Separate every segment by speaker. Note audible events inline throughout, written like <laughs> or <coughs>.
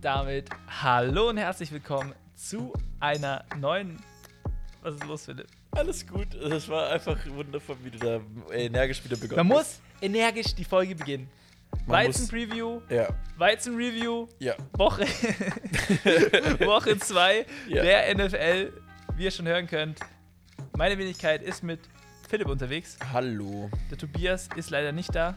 Speaker 1: damit hallo und herzlich willkommen zu einer neuen. Was ist los, Philipp?
Speaker 2: Alles gut. Es war einfach wundervoll, wie du da energisch wieder begonnen
Speaker 1: Man muss energisch die Folge beginnen. Weizen-Preview,
Speaker 2: Ja,
Speaker 1: Weizen-Review,
Speaker 2: ja.
Speaker 1: Woche <laughs> Woche 2
Speaker 2: Ja.
Speaker 1: der NFL. Wie ihr schon hören könnt, meine Wenigkeit ist mit Philipp unterwegs.
Speaker 2: Hallo.
Speaker 1: Der Tobias ist leider nicht da.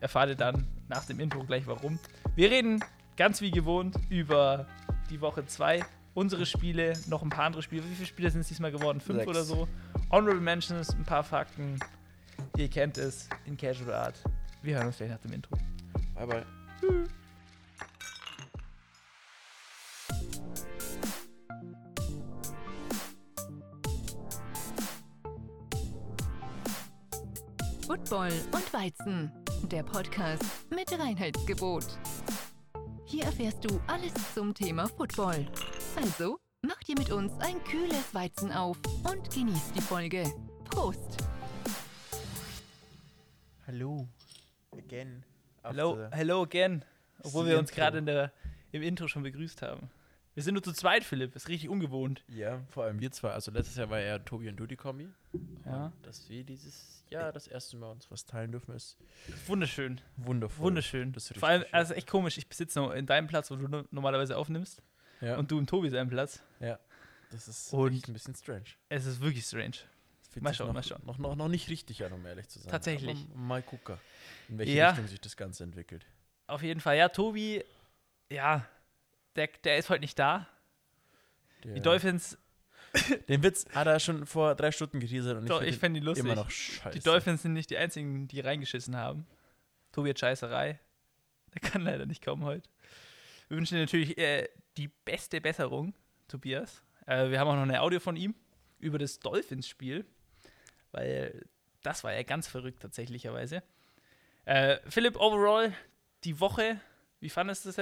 Speaker 1: Erfahrt ihr dann nach dem Intro gleich warum. Wir reden ganz wie gewohnt über die Woche 2, unsere Spiele, noch ein paar andere Spiele. Wie viele Spiele sind es diesmal geworden? Fünf
Speaker 2: Sechs.
Speaker 1: oder so. Honorable Mentions, ein paar Fakten. Ihr kennt es in Casual Art. Wir hören uns gleich nach dem Intro.
Speaker 2: Bye, bye.
Speaker 3: Football und Weizen, der Podcast mit Reinheitsgebot. Hier erfährst du alles zum Thema Football. Also, mach dir mit uns ein kühles Weizen auf und genieß die Folge. Prost!
Speaker 2: Hallo. Again.
Speaker 1: Hello, hello again. Obwohl wir uns gerade in der, im Intro schon begrüßt haben. Wir sind nur zu zweit, Philipp. Ist richtig ungewohnt.
Speaker 2: Ja, vor allem wir zwei. Also letztes Jahr war ja Tobi und du die Kombi.
Speaker 1: Ja.
Speaker 2: Und dass wir dieses Jahr das erste Mal uns was teilen dürfen, ist
Speaker 1: Wunderschön.
Speaker 2: wundervoll.
Speaker 1: Wunderschön. Vor allem,
Speaker 2: schön.
Speaker 1: also echt komisch. Ich besitze noch in deinem Platz, wo du no- normalerweise aufnimmst.
Speaker 2: Ja.
Speaker 1: Und du im Tobi seinem Platz.
Speaker 2: ja. Das ist
Speaker 1: Und-
Speaker 2: ein bisschen strange.
Speaker 1: Es ist wirklich strange. Mal schauen,
Speaker 2: noch,
Speaker 1: mal schauen.
Speaker 2: Noch, noch, noch nicht richtig an, um ehrlich zu sein.
Speaker 1: Tatsächlich.
Speaker 2: Aber mal gucken, in welche
Speaker 1: Ja.
Speaker 2: Richtung sich das Ganze entwickelt.
Speaker 1: Auf jeden Fall. Ja, Tobi, ja, der, der ist heute nicht da. Die
Speaker 2: Der-
Speaker 1: Dolphins, <coughs>
Speaker 2: Den Witz hat er schon vor drei Stunden geteasert und
Speaker 1: doch,
Speaker 2: find
Speaker 1: ich
Speaker 2: ihn
Speaker 1: fände ihn lustig.
Speaker 2: immer noch scheiße.
Speaker 1: die Dolphins sind nicht die einzigen, die reingeschissen haben. Tobi hat Scheißerei. Der kann leider nicht kommen heute. Wir wünschen dir natürlich äh, die beste Besserung, Tobias. Äh, wir haben auch noch eine Audio von ihm über das Dolphins-Spiel, weil das war ja ganz verrückt tatsächlicherweise. Äh, Philipp, overall, die Woche, wie fandest du es?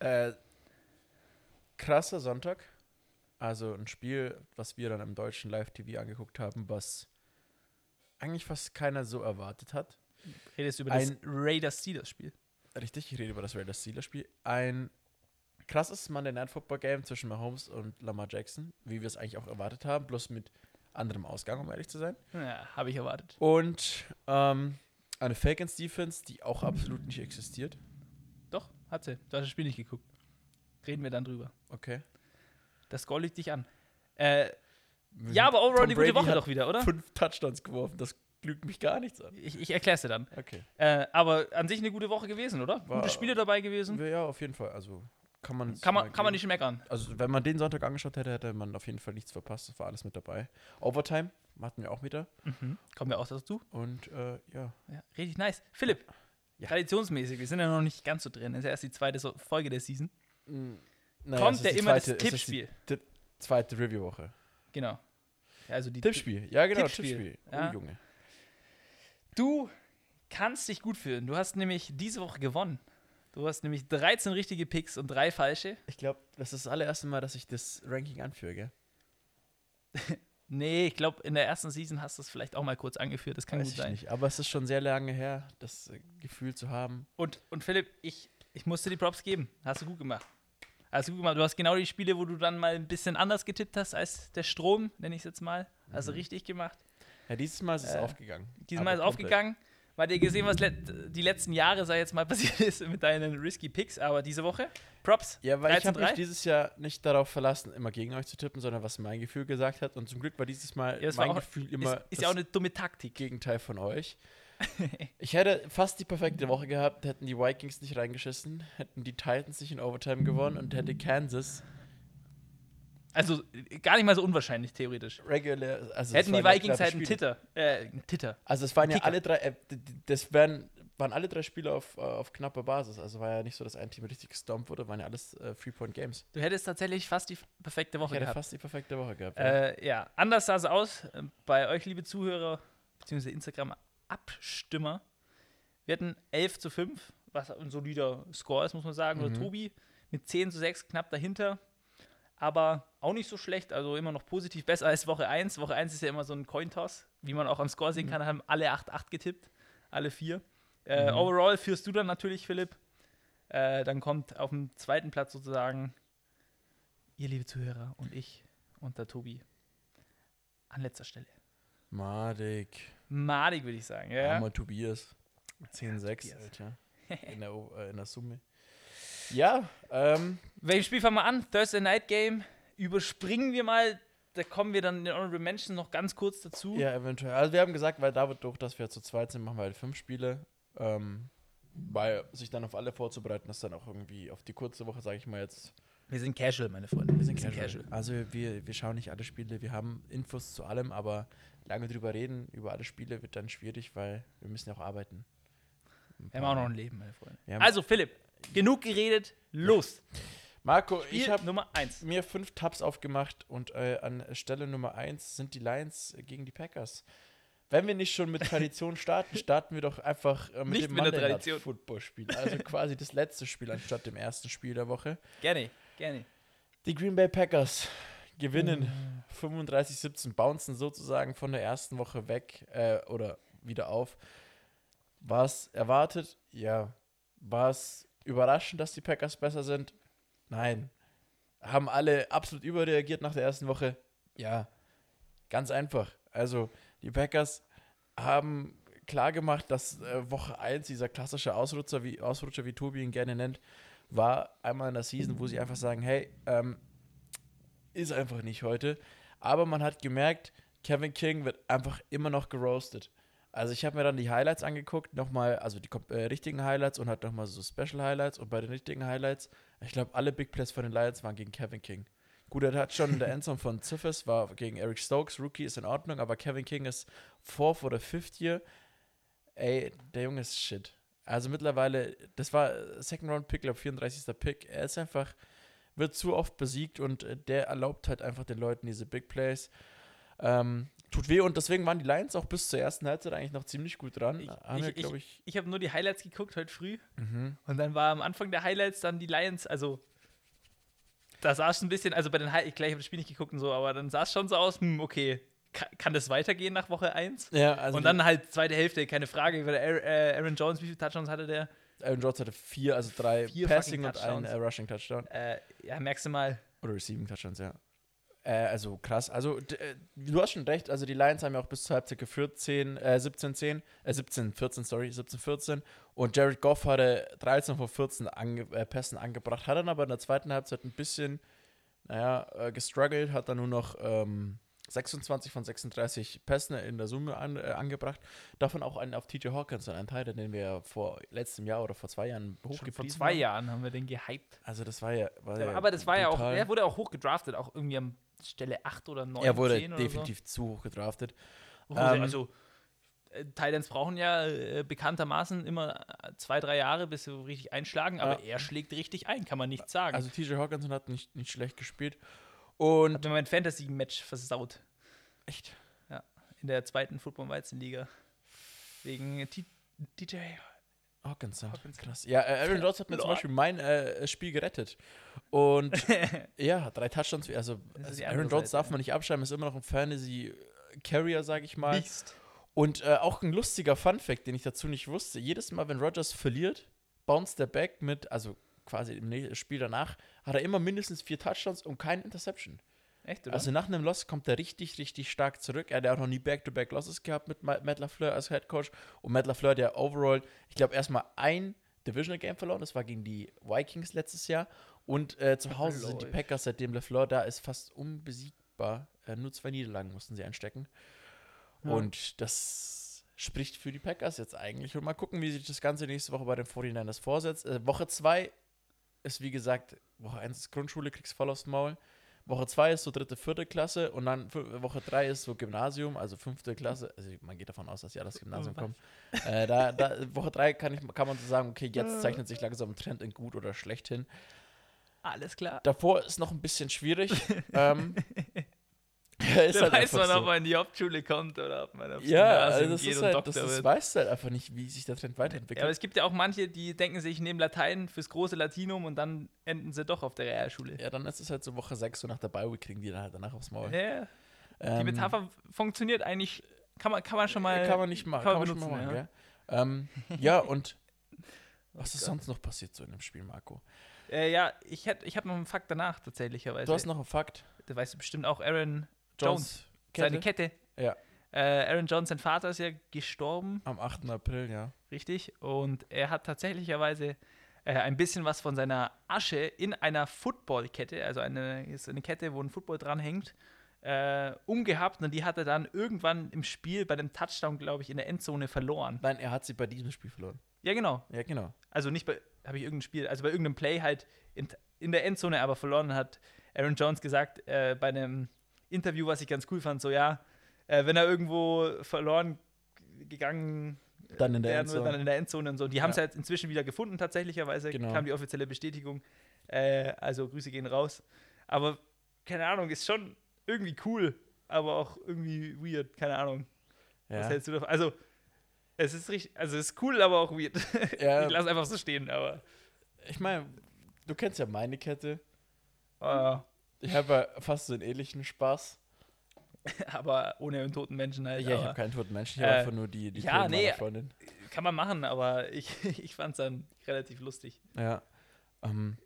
Speaker 2: Äh, krasser Sonntag. Also ein Spiel, was wir dann im deutschen Live-TV angeguckt haben, was eigentlich fast keiner so erwartet hat.
Speaker 1: Redest du über
Speaker 2: Ein-
Speaker 1: das Raiders-Steelers-Spiel?
Speaker 2: Richtig, ich rede über das Raiders Steelers Spiel. Ein krasses Monday Night Football Game zwischen Mahomes und Lamar Jackson, wie wir es eigentlich auch erwartet haben, bloß mit anderem Ausgang, um ehrlich zu sein.
Speaker 1: Ja, habe ich erwartet.
Speaker 2: Und ähm, eine Falcons Defense, die auch absolut nicht existiert.
Speaker 1: Doch, hat sie. Du hast das Spiel nicht geguckt. Reden wir dann drüber.
Speaker 2: Okay.
Speaker 1: Das Score liegt dich an. Äh, ja, aber overall
Speaker 2: Tom
Speaker 1: die gute
Speaker 2: Brady
Speaker 1: Woche doch wieder, oder?
Speaker 2: Fünf Touchdowns geworfen, das lügt mich gar nichts an.
Speaker 1: Ich, ich erkläre es dir dann.
Speaker 2: Okay.
Speaker 1: Äh, aber an sich eine gute Woche gewesen, oder?
Speaker 2: War-
Speaker 1: Gute Spiele dabei gewesen.
Speaker 2: Ja, auf jeden Fall. Also kann man
Speaker 1: Kann man, kann man nicht meckern.
Speaker 2: Also wenn man den Sonntag angeschaut hätte, hätte man auf jeden Fall nichts verpasst. Das war alles mit dabei. Overtime hatten wir auch wieder.
Speaker 1: Mhm. Kommen wir auch dazu.
Speaker 2: Und äh, ja.
Speaker 1: Ja, richtig nice. Philipp,
Speaker 2: Ja.
Speaker 1: traditionsmäßig, wir sind ja noch nicht ganz so drin. Das ist ja erst die zweite Folge der Season.
Speaker 2: Naja,
Speaker 1: Kommt ja
Speaker 2: die
Speaker 1: immer
Speaker 2: zweite-
Speaker 1: das
Speaker 2: es ist die
Speaker 1: Tippspiel.
Speaker 2: Zweite Review-Woche.
Speaker 1: Genau. Also die
Speaker 2: Tippspiel. Ja, genau,
Speaker 1: Tippspiel.
Speaker 2: Tippspiel.
Speaker 1: Ja.
Speaker 2: Oh, Junge.
Speaker 1: Du kannst dich gut fühlen. Du hast nämlich diese Woche gewonnen. Du hast nämlich 13 richtige Picks und drei falsche.
Speaker 2: Ich glaube, das ist das allererste Mal, dass ich das Ranking anführe, gell? <laughs>
Speaker 1: Nee, ich glaube, in der ersten Season hast du es vielleicht auch mal kurz angeführt. Das kann
Speaker 2: Weiß
Speaker 1: gut
Speaker 2: ich
Speaker 1: sein.
Speaker 2: nicht. Aber es ist schon sehr lange her, das äh, Gefühl zu haben.
Speaker 1: Und, und Philipp, ich, ich musste die Props geben. Hast du gut gemacht. Du gut gemacht. Du hast genau die Spiele, wo du dann mal ein bisschen anders getippt hast als der Strom, nenne ich es jetzt mal. Du
Speaker 2: Mhm.
Speaker 1: richtig gemacht.
Speaker 2: Ja, dieses Mal ist es
Speaker 1: Äh,
Speaker 2: aufgegangen.
Speaker 1: Diesmal ist
Speaker 2: Aber komplett.
Speaker 1: aufgegangen. Mal dir gesehen, was let die letzten Jahre, sei jetzt mal <laughs> passiert ist mit deinen risky Picks, aber diese Woche, Props.
Speaker 2: Ja, weil ich habe
Speaker 1: 13-3?
Speaker 2: mich dieses Jahr nicht darauf verlassen, immer gegen euch zu tippen, sondern was mein Gefühl gesagt hat. Und zum Glück war dieses Mal
Speaker 1: Ja, es
Speaker 2: mein
Speaker 1: auch-
Speaker 2: Gefühl immer
Speaker 1: Ist, ist
Speaker 2: das
Speaker 1: ja auch eine dumme Taktik.
Speaker 2: Gegenteil von euch. <laughs> ich hätte fast die perfekte Woche gehabt, hätten die Vikings nicht reingeschissen, hätten die Titans nicht in Overtime gewonnen und hätte Kansas
Speaker 1: Also gar nicht mal so unwahrscheinlich, theoretisch.
Speaker 2: regular. Also
Speaker 1: Hätten die Vikings halt einen. Titter. Äh, einen Titter.
Speaker 2: Also es waren ja alle drei, äh, das wären, waren alle drei Spiele auf, äh, auf knapper Basis. Also war ja nicht so, dass ein Team richtig gestompt wurde, waren ja alles äh, Three-Point-Games.
Speaker 1: Du hättest tatsächlich fast die perfekte
Speaker 2: Ich
Speaker 1: Woche
Speaker 2: hätte
Speaker 1: gehabt.
Speaker 2: fast die perfekte Woche gehabt. ja.
Speaker 1: Äh, ja, anders sah es aus äh, bei euch, liebe Zuhörer, beziehungsweise Instagram-Abstimmer. Wir hatten 11 zu 5, was ein solider Score ist, muss man sagen. Oder
Speaker 2: Mhm.
Speaker 1: Tobi mit 10 zu 6 knapp dahinter. Aber auch nicht so schlecht, also immer noch positiv besser als Woche 1. Woche 1 ist ja immer so ein Cointoss, wie man auch am Score sehen kann, haben alle 8-8 getippt, alle vier. Äh,
Speaker 2: Mhm.
Speaker 1: Overall führst du dann natürlich, Philipp, Äh, dann kommt auf dem zweiten Platz sozusagen ihr, liebe Zuhörer, und ich und der Tobi an letzter Stelle.
Speaker 2: Madig.
Speaker 1: Madig, würde ich sagen. Ja.
Speaker 2: Armer Tobias. 10-6,
Speaker 1: Tobias.
Speaker 2: Alter. <laughs> In der, äh, in der Summe. Ja, ähm,
Speaker 1: Welches Spiel fangen wir an? Thursday Night Game. Überspringen wir mal. Da kommen wir dann in den Honorable Mentions noch ganz kurz dazu.
Speaker 2: ja, eventuell. Also wir haben gesagt, weil David durch, dass wir zu zweit sind, machen wir halt fünf Spiele. Ähm, weil sich dann auf alle vorzubereiten, ist dann auch irgendwie auf die kurze Woche, sage ich mal jetzt,
Speaker 1: Wir sind casual, meine Freunde.
Speaker 2: Wir sind casual. Also wir, wir schauen nicht alle Spiele, wir haben Infos zu allem, aber lange drüber reden, über alle Spiele wird dann schwierig, weil wir müssen ja auch arbeiten.
Speaker 1: Wir haben auch noch ein Leben, meine Freunde. Also, Philipp, genug geredet. Los.
Speaker 2: Marco,
Speaker 1: Spiel
Speaker 2: ich habe
Speaker 1: Nummer 1.
Speaker 2: mir fünf Tabs aufgemacht und äh, an Stelle Nummer eins sind die Lions gegen die Packers. Wenn wir nicht schon mit <laughs> Tradition starten, starten wir doch einfach äh, mit
Speaker 1: Nicht
Speaker 2: dem
Speaker 1: mit der
Speaker 2: Monday Night
Speaker 1: Tradition.
Speaker 2: Football Spiel. Also quasi das letzte Spiel anstatt dem ersten Spiel der Woche.
Speaker 1: Gerne, gerne.
Speaker 2: Die Green Bay Packers gewinnen 35-17, bouncen sozusagen von der ersten Woche weg äh, oder wieder auf. War es erwartet? Ja. War es überraschend, dass die Packers besser sind? Nein. Haben alle absolut überreagiert nach der ersten Woche? Ja. Ganz einfach. Also, die Packers haben klar gemacht, dass äh, Woche 1 dieser klassische Ausrutscher, wie, Ausrutscher, wie Tobi ihn gerne nennt, war einmal in der Season, wo sie einfach sagen, hey, ähm, ist einfach nicht heute. Aber man hat gemerkt, Kevin King wird einfach immer noch geroastet. Also ich habe mir dann die Highlights angeguckt, nochmal, also die äh, richtigen Highlights und halt nochmal so Special Highlights. Und bei den richtigen Highlights, ich glaube, alle Big Plays von den Lions waren gegen Kevin King. Gut, er hat schon in der Endzone von Ziffers, war gegen Eric Stokes, Rookie ist in Ordnung, aber Kevin King ist Fourth oder Fifth Year. Ey, der Junge ist shit. Also mittlerweile, das war äh, Second Round Pick, glaube 34. Pick. Er ist einfach, wird zu oft besiegt und äh, der erlaubt halt einfach den Leuten diese Big Plays. Ähm, tut weh und deswegen waren die Lions auch bis zur ersten Halbzeit eigentlich noch ziemlich gut dran.
Speaker 1: Ich- ich-
Speaker 2: glaube ich.
Speaker 1: Ich habe nur die Highlights geguckt heute früh.
Speaker 2: Mhm.
Speaker 1: Und dann war am Anfang der Highlights dann die Lions, also da sah es ein bisschen, also bei den Highlights, gleich habe das Spiel nicht geguckt und so, aber dann sah es schon so aus, hm, okay, kann, kann das weitergehen nach Woche 1?
Speaker 2: Ja, also
Speaker 1: und dann halt zweite Hälfte, keine Frage. weil Aaron, äh, Aaron Jones, wie viele Touchdowns hatte der?
Speaker 2: Aaron Jones hatte vier, also drei
Speaker 1: Vier
Speaker 2: Passing und einen äh, Rushing Touchdown.
Speaker 1: Äh, ja, merkst du mal,
Speaker 2: Oder Receiving Touchdowns, ja. Äh, also krass. Also äh, du hast schon recht, also die Lions haben ja auch bis zur Halbzeit geführt, 10, äh, 17, 10, äh, 17, 14, sorry, 17, 14. Und Jared Goff hatte 13 von 14 ange äh, Pässen angebracht, hat dann aber in der zweiten Halbzeit ein bisschen, naja, äh, gestruggelt, hat dann nur noch ähm, 26 von 36 Pässen in der Summe an, äh, angebracht. Davon auch einen auf TJ Hawkins, einen Teil, den wir ja vor letztem Jahr oder vor zwei Jahren
Speaker 1: schon
Speaker 2: hochgepriesen
Speaker 1: vor zwei
Speaker 2: haben.
Speaker 1: Jahren haben wir den gehypt.
Speaker 2: Also das war ja, war ja
Speaker 1: aber das war ja auch, er wurde auch hoch gedraftet, auch irgendwie am Stelle 8 oder 9,
Speaker 2: Er wurde
Speaker 1: 10 oder
Speaker 2: definitiv zu hoch gedraftet.
Speaker 1: so.
Speaker 2: ähm,
Speaker 1: also, äh, Titans brauchen ja äh, bekanntermaßen immer äh, zwei, drei Jahre, bis sie richtig einschlagen, aber
Speaker 2: Ja.
Speaker 1: er schlägt richtig ein, kann man nicht sagen.
Speaker 2: Also TJ Hawkinson hat nicht, nicht schlecht gespielt. Und
Speaker 1: hat mir mein Fantasy-Match versaut.
Speaker 2: echt,
Speaker 1: in der zweiten Football-Weizenliga. Wegen T- DJ.
Speaker 2: Hawkinson.
Speaker 1: Hawkinson.
Speaker 2: Krass. Ja, äh, Aaron Jones hat mir zum. Beispiel mein äh, Spiel gerettet. Und <laughs> ja, drei Touchdowns. Also, also Aaron
Speaker 1: Seite,
Speaker 2: darf man nicht abschreiben, ist immer noch ein Fantasy-Carrier, sage ich mal.
Speaker 1: Beast.
Speaker 2: Und äh, auch ein lustiger Fun-Fact, den ich dazu nicht wusste: jedes Mal, wenn Rogers verliert, bounced der Back mit, also quasi im Spiel danach, hat er immer mindestens vier Touchdowns und keine Interception.
Speaker 1: Echt, oder?
Speaker 2: Also nach einem Loss kommt er richtig, richtig stark zurück. Er hat ja auch noch nie Back-to-Back-Losses gehabt mit Ma- Matt LaFleur als Head Coach. Und Matt LaFleur ja overall, ich glaube, erstmal ein Divisional Game verloren. Das war gegen die Vikings letztes Jahr. Und äh, zu Hause sind die. Packers, seitdem LaFleur da ist, fast unbesiegbar. Äh, nur zwei Niederlagen mussten sie einstecken.
Speaker 1: Ja.
Speaker 2: Und das spricht für die Packers jetzt eigentlich. Und mal gucken, wie sich das Ganze nächste Woche bei den 49ers vorsetzt. Äh, Woche 2 ist, wie gesagt, Woche 1 ist Grundschule, kriegst voll aufs Maul. Woche 2 ist so dritte, vierte Klasse und dann Woche 3 ist so Gymnasium, also fünfte Klasse. Also man geht davon aus, dass alle das Gymnasium
Speaker 1: Was?
Speaker 2: kommen. Äh, da, da, Woche 3 kann, ich, kann man so sagen, okay, jetzt zeichnet sich langsam ein Trend in gut oder schlecht hin.
Speaker 1: Alles klar.
Speaker 2: Davor ist noch ein bisschen schwierig. <laughs> ähm, ist
Speaker 1: Da
Speaker 2: halt
Speaker 1: weiß man,
Speaker 2: so.
Speaker 1: ob man in die Hauptschule kommt oder ob man aufs
Speaker 2: Ja, also das
Speaker 1: geht
Speaker 2: ist
Speaker 1: und
Speaker 2: halt, das ist, weißt du halt einfach nicht, wie sich der Trend
Speaker 1: Ja,
Speaker 2: weiterentwickelt.
Speaker 1: aber es gibt ja auch manche, die denken sich, nehmen Latein fürs große Latinum und dann enden sie doch auf der Realschule.
Speaker 2: Ja, dann ist es halt so Woche 6, so nach der Bi-Week kriegen die dann halt danach aufs Maul.
Speaker 1: Ja, die
Speaker 2: Ähm,
Speaker 1: Metapher funktioniert eigentlich, kann man, kann man schon mal.
Speaker 2: kann man nicht machen,
Speaker 1: kann
Speaker 2: kann
Speaker 1: man
Speaker 2: man schon mal
Speaker 1: benutzen,
Speaker 2: machen, gell? Ähm, ja, <laughs> und Was ist
Speaker 1: Gott.
Speaker 2: sonst noch passiert so in dem Spiel, Marco?
Speaker 1: Äh, ja, ich, hätt- ich habe noch einen Fakt danach tatsächlicherweise.
Speaker 2: Du hast noch einen Fakt.
Speaker 1: Da weißt du bestimmt auch Aaron Jones.
Speaker 2: Kette?
Speaker 1: Seine Kette.
Speaker 2: Ja.
Speaker 1: Äh, Aaron Jones, sein Vater, ist ja gestorben,
Speaker 2: Am 8. April, ja.
Speaker 1: richtig? Und er hat tatsächlicherweise äh, ein bisschen was von seiner Asche in einer Footballkette, also eine, ist eine Kette, wo ein Football dran hängt, äh, umgehabt und die hat er dann irgendwann im Spiel bei dem Touchdown, glaube ich, in der Endzone verloren.
Speaker 2: Nein, er hat sie bei diesem Spiel verloren.
Speaker 1: Ja, genau.
Speaker 2: Ja, genau.
Speaker 1: Also nicht bei, habe ich irgendein Spiel, also bei irgendeinem Play halt in, in der Endzone aber verloren hat Aaron Jones gesagt äh, bei einem Interview, was ich ganz cool fand, so ja, äh, wenn er irgendwo verloren gegangen
Speaker 2: Dann in der
Speaker 1: würde,
Speaker 2: Endzone.
Speaker 1: dann in der Endzone und so. Die haben es
Speaker 2: Ja.
Speaker 1: ja jetzt inzwischen wieder gefunden, tatsächlicherweise
Speaker 2: Genau.
Speaker 1: kam die offizielle Bestätigung. Äh, also Grüße gehen raus. Aber keine Ahnung, ist schon irgendwie cool, aber auch irgendwie weird, keine Ahnung. Was
Speaker 2: Ja.
Speaker 1: hältst du davon? Also, es ist richtig, also es ist cool, aber auch weird. <laughs>
Speaker 2: Ja.
Speaker 1: Ich lass einfach so stehen, aber.
Speaker 2: Ich meine, du kennst ja meine Kette.
Speaker 1: äh,
Speaker 2: Ich habe fast so einen ähnlichen Spaß. <laughs>
Speaker 1: aber ohne einen toten Menschen halt.
Speaker 2: Ja, ich habe keinen toten Menschen, ich habe
Speaker 1: äh,
Speaker 2: einfach nur die, die
Speaker 1: ja,
Speaker 2: Toten
Speaker 1: nee.
Speaker 2: Freundin.
Speaker 1: Kann man machen, aber ich, <laughs> ich fand es dann relativ lustig.
Speaker 2: Ja. Ähm,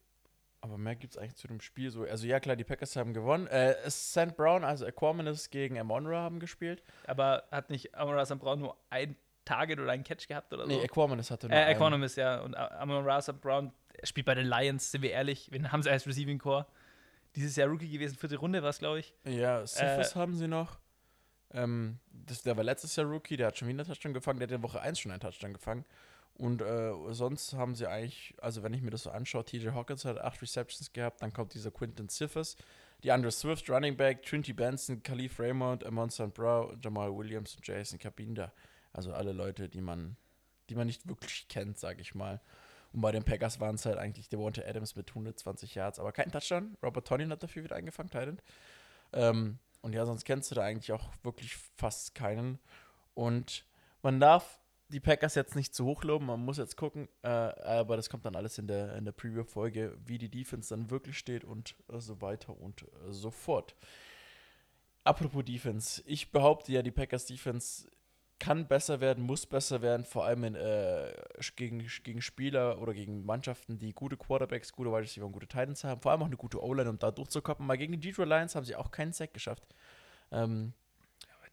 Speaker 2: aber mehr gibt es eigentlich zu dem Spiel so. Also ja, klar, die Packers haben gewonnen. Äh, St. Brown, also Aquamanus gegen Amonra haben gespielt.
Speaker 1: Aber hat nicht Amon St. Brown nur ein Target oder einen Catch gehabt oder so?
Speaker 2: Nee, Aquamanus hatte nur
Speaker 1: äh. Economist, ja. Und Amon St. Brown spielt bei den Lions, sind wir ehrlich. Wen haben sie als Receiving Core? Dieses Jahr Rookie gewesen, vierte Runde war es, glaube ich.
Speaker 2: Ja, Cephas
Speaker 1: Äh,
Speaker 2: haben sie noch. Ähm, das, der war letztes Jahr Rookie, der hat schon wieder einen Touchdown gefangen, der hat in Woche 1 schon einen Touchdown gefangen. Und äh, sonst haben sie eigentlich, also wenn ich mir das so anschaue, TJ Hawkins hat 8 Receptions gehabt, dann kommt dieser Quinton Cephas, die Andre Swift, Running Back, Trinity Benson, Khalif Raymond, Amon St. Brown, Jamal Williams und Jason Kabinda. Also alle Leute, die man, die man nicht wirklich kennt, sage ich mal. Und bei den Packers waren es halt eigentlich Devonta Adams mit 120 Yards, aber kein Touchdown. Robert Tonyan hat dafür wieder eingefangen, Titan. Ähm, und ja, sonst kennst du da eigentlich auch wirklich fast keinen. Und man darf die Packers jetzt nicht zu hoch loben, man muss jetzt gucken, äh, aber das kommt dann alles in der, in der Preview-Folge, wie die Defense dann wirklich steht und äh, so weiter und äh, so fort. Apropos Defense, ich behaupte ja, die Packers Defense kann besser werden, muss besser werden, vor allem in, äh, gegen, gegen Spieler oder gegen Mannschaften, die gute Quarterbacks, gute Wide Receiver und gute Titans haben, vor allem auch eine gute O-Line, um da durchzukommen. Mal gegen die Detroit Lions haben sie auch keinen Sack geschafft. Ähm,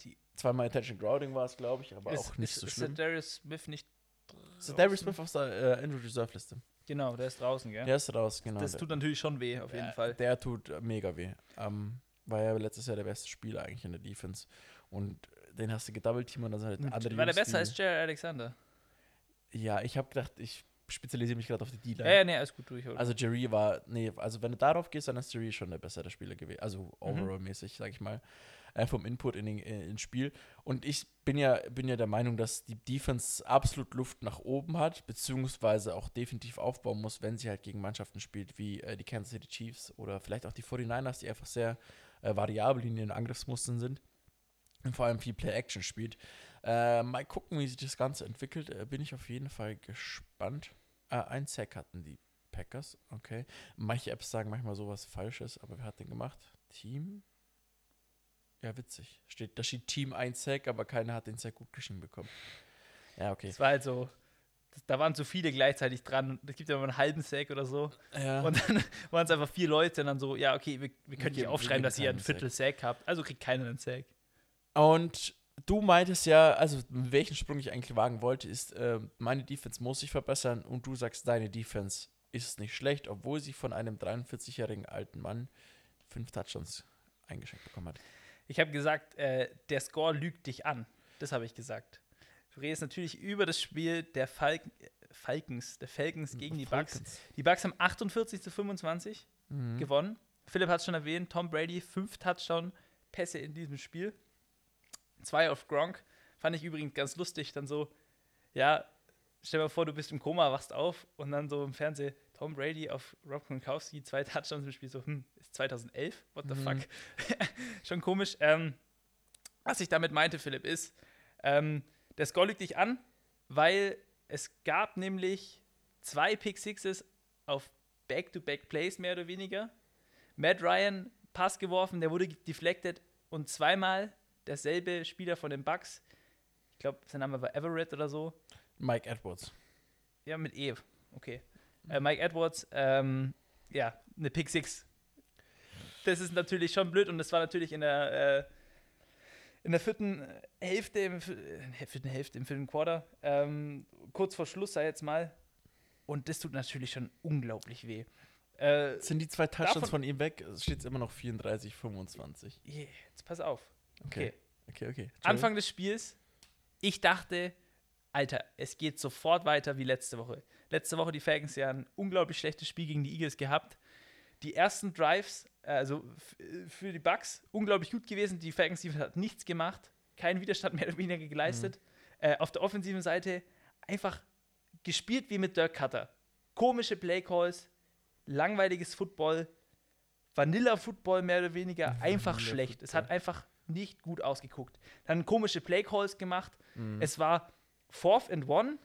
Speaker 1: die
Speaker 2: zweimal Attention Grounding war es, glaube ich, aber
Speaker 1: ist,
Speaker 2: auch nicht
Speaker 1: ist,
Speaker 2: so
Speaker 1: ist
Speaker 2: schlimm.
Speaker 1: der Darius Smith nicht.
Speaker 2: Ist Darius
Speaker 1: draußen?
Speaker 2: Smith auf der äh, Injured Reserve Liste.
Speaker 1: Genau, der ist draußen, gell?
Speaker 2: Der ist raus, genau.
Speaker 1: das
Speaker 2: der,
Speaker 1: tut natürlich schon weh, auf jeden
Speaker 2: der,
Speaker 1: Fall.
Speaker 2: Der tut mega weh. Ähm, war ja letztes Jahr der beste Spieler eigentlich in der Defense. Und den hast du gedouble-team und dann sind halt andere
Speaker 1: War der besser als Jared Alexander?
Speaker 2: Ja, ich habe gedacht, ich spezialisiere mich gerade auf die D-Line.
Speaker 1: Ja, ja, nee, alles gut durch.
Speaker 2: Also Jerry war, nee, also wenn du darauf gehst, dann ist Jerry schon der bessere Spieler gewesen. Also
Speaker 1: Mhm.
Speaker 2: overall-mäßig, sag ich mal. Äh, vom Input in den, äh, ins Spiel. Und ich bin ja, bin ja der Meinung, dass die Defense absolut Luft nach oben hat, beziehungsweise auch definitiv aufbauen muss, wenn sie halt gegen Mannschaften spielt, wie äh, die Kansas City Chiefs oder vielleicht auch die 49ers, die einfach sehr äh, variabel in ihren Angriffsmustern sind. Und vor allem viel Play-Action spielt. Äh, mal gucken, wie sich das Ganze entwickelt. Äh, bin ich auf jeden Fall gespannt. Äh, ein Sack hatten die Packers, okay. Manche Apps sagen manchmal sowas Falsches, aber wer hat den gemacht? Team? Ja, witzig. Steht, da steht Team 1 Sack, aber keiner hat den Sack gut geschrieben bekommen. Ja, okay.
Speaker 1: Es war halt so, da waren zu viele gleichzeitig dran. Es gibt ja immer einen halben Sack oder so.
Speaker 2: Ja.
Speaker 1: Und dann <laughs> waren es einfach vier Leute und dann so, ja, okay, wir, wir können nicht aufschreiben, dass ihr ein Viertel Sack habt. Also kriegt keiner einen Sack.
Speaker 2: Und du meintest ja, also welchen Sprung ich eigentlich wagen wollte, ist, äh, meine Defense muss sich verbessern und du sagst, deine Defense ist nicht schlecht, obwohl sie von einem 43-jährigen alten Mann fünf Touchdowns eingeschenkt bekommen hat.
Speaker 1: Ich habe gesagt, äh, der Score lügt dich an. Das habe ich gesagt. Du redest natürlich über das Spiel der Falken, äh, Falcons, der Falcons gegen die Bucks. Die Bucks haben 48 zu 25
Speaker 2: Mhm.
Speaker 1: gewonnen. Philipp hat es schon erwähnt, Tom Brady, fünf Touchdown-Pässe in diesem Spiel. Zwei auf Gronk. Fand ich übrigens ganz lustig. Dann so, ja, stell dir mal vor, du bist im Koma, wachst auf und dann so im Fernsehen, Tom Brady auf Rob Gronkowski, zwei Touchdowns im Spiel. So, hm, ist 2011? What the
Speaker 2: Mhm.
Speaker 1: fuck? <laughs> schon komisch. Ähm, was ich damit meinte, Philipp, ist, ähm, der Score lügt dich an, weil es gab nämlich zwei Pick Sixes auf Back-to-Back-Plays mehr oder weniger. Matt Ryan, Pass geworfen, der wurde deflected und zweimal derselbe Spieler von den Bucks, ich glaube, sein Name war Everett oder so,
Speaker 2: Mike Edwards.
Speaker 1: ja, mit E okay. Äh, Mike Edwards, ähm, ja, eine Pick Six. Das ist natürlich schon blöd und das war natürlich in der, äh, in der vierten Hälfte, im äh, vierten Hälfte, im vierten Quarter, ähm, kurz vor Schluss, sei jetzt mal. Und das tut natürlich schon unglaublich weh. Äh,
Speaker 2: Sind die zwei Touchdowns von ihm weg? Es steht immer noch 34, 25.
Speaker 1: yeah, jetzt pass auf.
Speaker 2: Okay.
Speaker 1: Okay.
Speaker 2: Okay, okay.
Speaker 1: Anfang des Spiels, ich dachte, Alter, es geht sofort weiter wie letzte Woche. Letzte Woche die Falcons ja ein unglaublich schlechtes Spiel gegen die Eagles gehabt. Die ersten Drives, äh, also äh, für die Bucks, unglaublich gut gewesen. Die Falcons hat nichts gemacht, keinen Widerstand mehr <laughs> oder weniger geleistet. Äh, auf der offensiven Seite einfach gespielt wie mit Dirk Cutter. Komische Playcalls, langweiliges Football, Vanilla-Football mehr oder weniger, <laughs> einfach
Speaker 2: Vanilla
Speaker 1: schlecht. Es
Speaker 2: Football.
Speaker 1: hat einfach nicht gut ausgeguckt. Dann komische Playcalls gemacht.
Speaker 2: Mhm.
Speaker 1: Es war Fourth and One.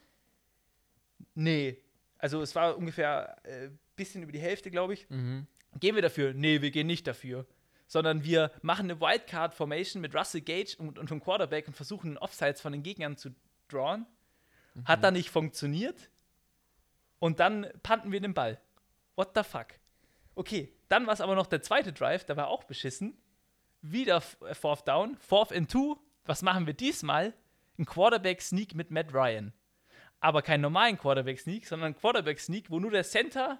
Speaker 1: Nee. Also es war ungefähr ein äh, bisschen über die Hälfte, glaube ich.
Speaker 2: Mhm.
Speaker 1: Gehen wir dafür? Nee, wir gehen nicht dafür. Sondern wir machen eine Wildcard-Formation mit Russell Gage und, und dem Quarterback und versuchen Offsides von den Gegnern zu drawn. Hat dann nicht funktioniert. Und dann panten wir den Ball. What the fuck? Okay, dann war es aber noch der zweite Drive, der war auch beschissen. Wieder äh, Fourth Down, Fourth and Two. Was machen wir diesmal? Ein Quarterback-Sneak mit Matt Ryan. Aber keinen normalen Quarterback-Sneak, sondern ein Quarterback-Sneak, wo nur der Center,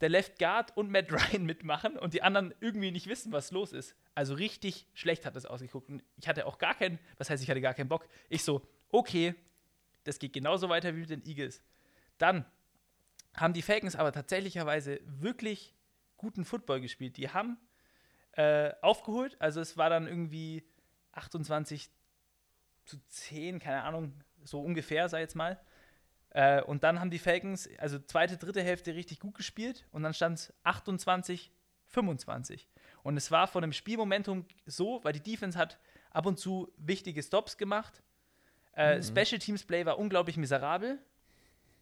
Speaker 1: der Left Guard und Matt <laughs> Ryan mitmachen und die anderen irgendwie nicht wissen, was los ist. Also richtig schlecht hat das ausgeguckt. Und ich hatte auch gar keinen, was heißt, ich hatte gar keinen Bock. Ich so, okay, das geht genauso weiter wie mit den Eagles. Dann haben die Falcons aber tatsächlicherweise wirklich guten Football gespielt. Die haben äh, aufgeholt, also es war dann irgendwie 28 zu 10, keine Ahnung, so ungefähr, sei jetzt mal. Äh, und dann haben die Falcons, also zweite, dritte Hälfte richtig gut gespielt und dann stand es 28, 25. Und es war von dem Spielmomentum so, weil die Defense hat ab und zu wichtige Stops gemacht. Äh, Special Teams Play war unglaublich miserabel.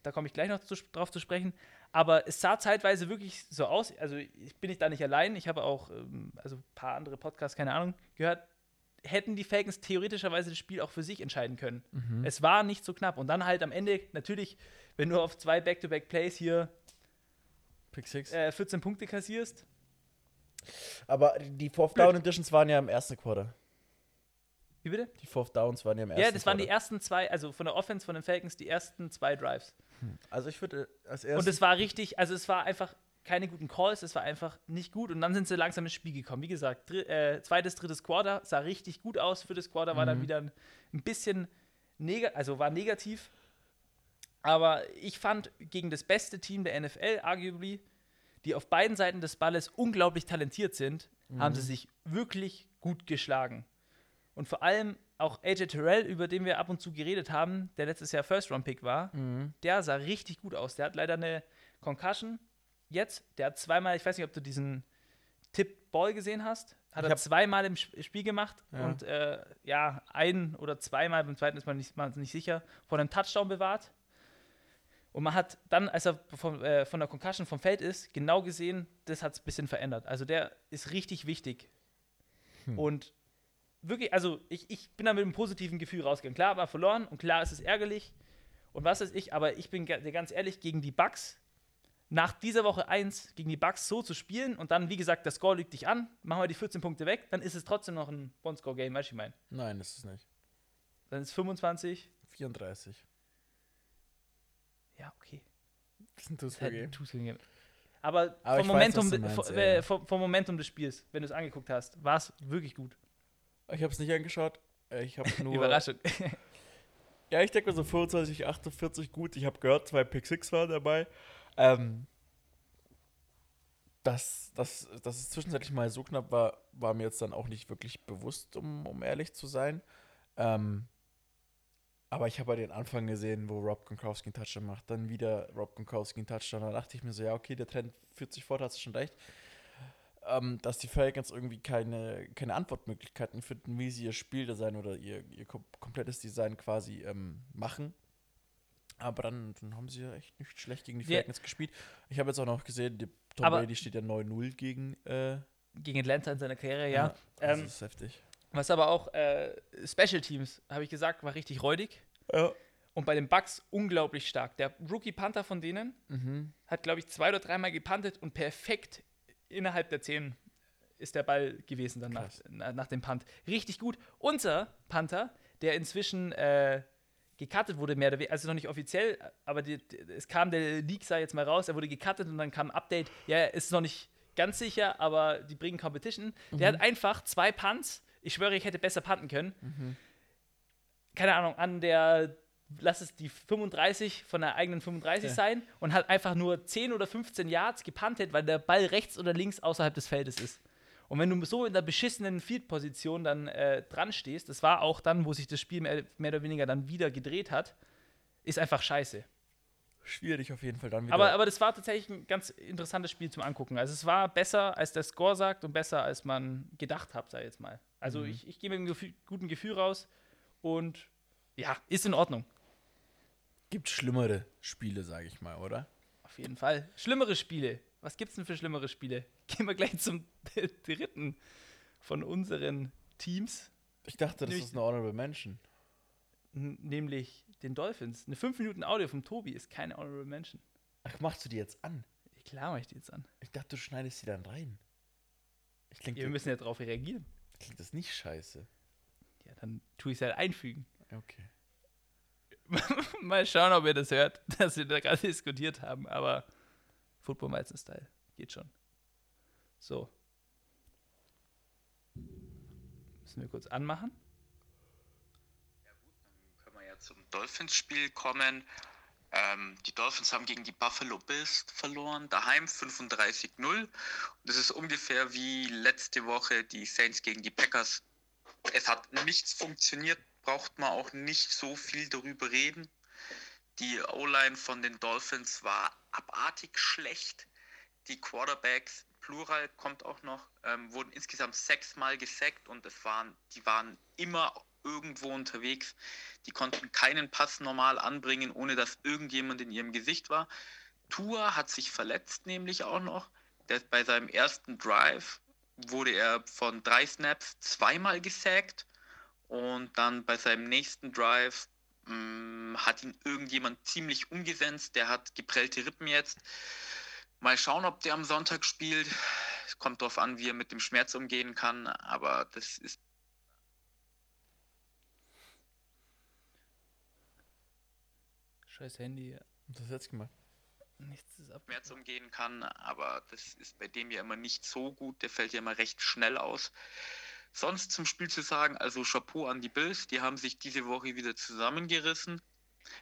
Speaker 1: Da komme ich gleich noch zu, drauf zu sprechen. Aber es sah zeitweise wirklich so aus. Also ich bin nicht da nicht allein. Ich habe auch ähm, also ein paar andere Podcasts, keine Ahnung, gehört. Hätten die Falcons theoretischerweise das Spiel auch für sich entscheiden können. Es war nicht so knapp. Und dann halt am Ende, natürlich, wenn du auf zwei Back-to-Back-Plays hier
Speaker 2: Pick Six.
Speaker 1: äh, 14 Punkte kassierst,
Speaker 2: Aber die Fourth Down Editions waren ja im ersten Quarter.
Speaker 1: wie bitte?
Speaker 2: Die Fourth Downs waren ja im ersten
Speaker 1: Ja, das waren die
Speaker 2: Quarter.
Speaker 1: ersten zwei, also von der Offense von den Falcons, die ersten zwei Drives.
Speaker 2: Also ich würde als
Speaker 1: Und
Speaker 2: erstes.
Speaker 1: es war richtig, also es war einfach keine guten Calls, es war einfach nicht gut und dann sind sie langsam ins Spiel gekommen. Wie gesagt, dr äh, zweites, drittes Quarter sah richtig gut aus. Für das Quarter war dann wieder ein, ein bisschen negativ, also war negativ. Aber ich fand gegen das beste Team der NFL, arguably, die auf beiden Seiten des Balles unglaublich talentiert sind, haben sie sich wirklich gut geschlagen. Und vor allem auch AJ Terrell, über den wir ab und zu geredet haben, der letztes Jahr First-Round-Pick war,
Speaker 2: Mhm.
Speaker 1: der sah richtig gut aus. Der hat leider eine Concussion jetzt. Der hat zweimal, ich weiß nicht, ob du diesen Tip-Ball gesehen hast, hat
Speaker 2: Ich
Speaker 1: er zweimal im Sp- Spiel gemacht
Speaker 2: Ja.
Speaker 1: und äh, ja, ein oder zweimal, beim zweiten ist man nicht, man nicht sicher, vor einem Touchdown bewahrt. Und man hat dann, als er vom, äh, von der Concussion vom Feld ist, genau gesehen, das hat es ein bisschen verändert. Also der ist richtig wichtig.
Speaker 2: Hm.
Speaker 1: Und wirklich, also ich, ich bin da mit einem positiven Gefühl rausgegangen. Klar, war verloren und klar ist es ärgerlich und was weiß ich, aber ich bin ganz ehrlich, gegen die Bucks, nach dieser Woche 1 gegen die Bucks so zu spielen und dann, wie gesagt, der Score lügt dich an, machen wir die 14 Punkte weg, dann ist es trotzdem noch ein One-Score-Game, weißt du, ich meine.
Speaker 2: Nein, ist nicht.
Speaker 1: Dann ist es 25.
Speaker 2: 34.
Speaker 1: Ja, okay.
Speaker 2: Das ist ein Two-Score-Game.
Speaker 1: ein Two-Score-Game. Aber,
Speaker 2: Aber
Speaker 1: vom,
Speaker 2: weiß,
Speaker 1: Momentum, de-
Speaker 2: meinst,
Speaker 1: äh, vom, vom Momentum des Spiels, wenn du es angeguckt hast, war es wirklich gut.
Speaker 2: Ich habe es nicht angeschaut. Äh, Ich habe <laughs> nur.
Speaker 1: Überraschung.
Speaker 2: Ja, ich denke mal so 25, 48 gut. Ich habe gehört, zwei Pick Six waren dabei. Ähm, dass, dass, dass es zwischenzeitlich mal so knapp war, war mir jetzt dann auch nicht wirklich bewusst, um, um ehrlich zu sein. Ähm, aber ich habe halt den Anfang gesehen, wo Rob Gronkowski einen Touchdown macht. Dann wieder Rob Gronkowski einen Touchdown. Da dachte ich mir so, ja, okay, der Trend führt sich fort, hast du schon recht. Ähm, dass die Falcons irgendwie keine, keine Antwortmöglichkeiten finden, wie sie ihr Spieldesign oder ihr, ihr kom komplettes Design quasi ähm, machen. Aber dann, dann haben sie ja echt nicht schlecht gegen die
Speaker 1: Ja.
Speaker 2: Falcons gespielt. Ich habe jetzt auch noch gesehen, die, Tom
Speaker 1: Aber-
Speaker 2: Brady steht ja 9-0 gegen. Äh,
Speaker 1: Gegen Atlanta in seiner Karriere, ja.
Speaker 2: Das
Speaker 1: Ähm,
Speaker 2: ist heftig.
Speaker 1: Was aber auch äh, Special Teams, habe ich gesagt, war richtig räudig.
Speaker 2: Ja.
Speaker 1: Und bei den Bucks unglaublich stark. Der Rookie Panther von denen
Speaker 2: Mhm.
Speaker 1: hat, glaube ich, zwei oder dreimal gepantet und perfekt innerhalb der 10 ist der Ball gewesen dann nach, nach dem Punt. Richtig gut. Unser Panther, der inzwischen äh, gecuttet wurde, mehr oder weniger, also noch nicht offiziell, aber die, die, es kam der Leak, sei jetzt mal raus, er wurde gecuttet und dann kam ein Update. Ja, ist noch nicht ganz sicher, aber die bringen Competition. Der hat einfach zwei Punts. Ich schwöre, ich hätte besser punten können. Keine Ahnung, an der, lass es die 35 von der eigenen 35
Speaker 2: Ja.
Speaker 1: sein und hat einfach nur 10 oder 15 Yards gepuntet, weil der Ball rechts oder links außerhalb des Feldes ist. Und wenn du so in der beschissenen Field-Position dann äh, dran stehst, das war auch dann, wo sich das Spiel mehr, mehr oder weniger dann wieder gedreht hat, ist einfach scheiße.
Speaker 2: Schwierig auf jeden Fall dann wieder.
Speaker 1: Aber, aber das war tatsächlich ein ganz interessantes Spiel zum Angucken. Also es war besser, als der Score sagt und besser, als man gedacht hat, sag ich jetzt mal. Also ich, ich gehe mit einem Gefühl, guten Gefühl raus und ja, ist in Ordnung.
Speaker 2: Gibt schlimmere Spiele, sage ich mal, oder?
Speaker 1: Auf jeden Fall. Schlimmere Spiele. Was gibt's denn für schlimmere Spiele? <laughs> Gehen wir gleich zum <laughs> dritten von unseren Teams,
Speaker 2: Ich dachte, das
Speaker 1: Nämlich-
Speaker 2: ist eine Honorable Mention.
Speaker 1: nämlich den Dolphins. Eine 5 Minuten Audio vom Tobi ist keine Honorable Mention.
Speaker 2: Ach, machst du die jetzt an?
Speaker 1: Klar mache ich die jetzt an.
Speaker 2: Ich dachte, du schneidest die dann rein. Ich klingt,
Speaker 1: Ja, wir müssen ja darauf reagieren.
Speaker 2: klingt das nicht scheiße.
Speaker 1: Ja, dann tue ich es halt einfügen.
Speaker 2: Okay. <laughs>
Speaker 1: Mal schauen, ob ihr das hört, <laughs> dass wir da gerade diskutiert haben, aber Football Weizen Style geht schon. So. Müssen wir kurz anmachen.
Speaker 4: können wir ja zum Dolphins-Spiel kommen. Ähm, die Dolphins haben gegen die Buffalo Bills verloren, daheim 35-0. Und Das ist ungefähr wie letzte Woche die Saints gegen die Packers. Es hat nichts funktioniert, braucht man auch nicht so viel darüber reden. Die O-Line von den Dolphins war abartig schlecht. Die Quarterbacks, Plural kommt auch noch, ähm, wurden insgesamt sechsmal gesackt und es waren, die waren immer irgendwo unterwegs. Die konnten keinen Pass normal anbringen, ohne dass irgendjemand in ihrem Gesicht war. Tua hat sich verletzt, nämlich auch noch. Der bei seinem ersten Drive wurde er von drei Snaps zweimal gesackt und dann bei seinem nächsten Drive mh, hat ihn irgendjemand ziemlich umgesetzt. Der hat geprellte Rippen jetzt. Mal schauen, ob der am Sonntag spielt. Es kommt darauf an, wie er mit dem Schmerz umgehen kann, aber das ist
Speaker 1: Scheiß Handy.
Speaker 2: Was hast du jetzt gemacht?
Speaker 1: Nichts ist ab.
Speaker 4: Schmerz umgehen kann, aber das ist bei dem ja immer nicht so gut. Der fällt ja immer recht schnell aus. Sonst zum Spiel zu sagen, also Chapeau an die Bills, die haben sich diese Woche wieder zusammengerissen.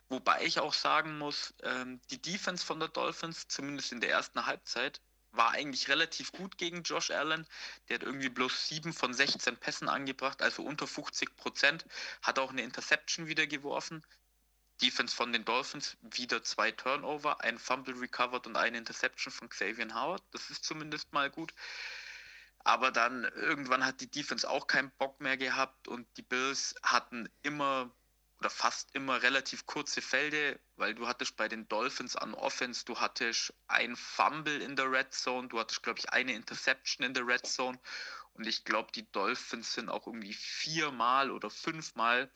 Speaker 4: Wobei ich auch sagen muss, ähm, die Defense von der Dolphins, zumindest in der ersten Halbzeit, war eigentlich relativ gut gegen Josh Allen. Der hat irgendwie bloß 7 von 16 Pässen angebracht, also unter 50 Prozent. Hat auch eine Interception wieder geworfen. Defense von den Dolphins wieder zwei Turnover, ein Fumble recovered und eine Interception von Xavier Howard. Das ist zumindest mal gut. Aber dann irgendwann hat die Defense auch keinen Bock mehr gehabt und die Bills hatten immer oder fast immer relativ kurze Felde, weil du hattest bei den Dolphins an Offense, du hattest ein Fumble in der Red Zone, du hattest, glaube ich, eine Interception in der Red Zone und ich glaube, die Dolphins sind auch irgendwie viermal oder fünfmal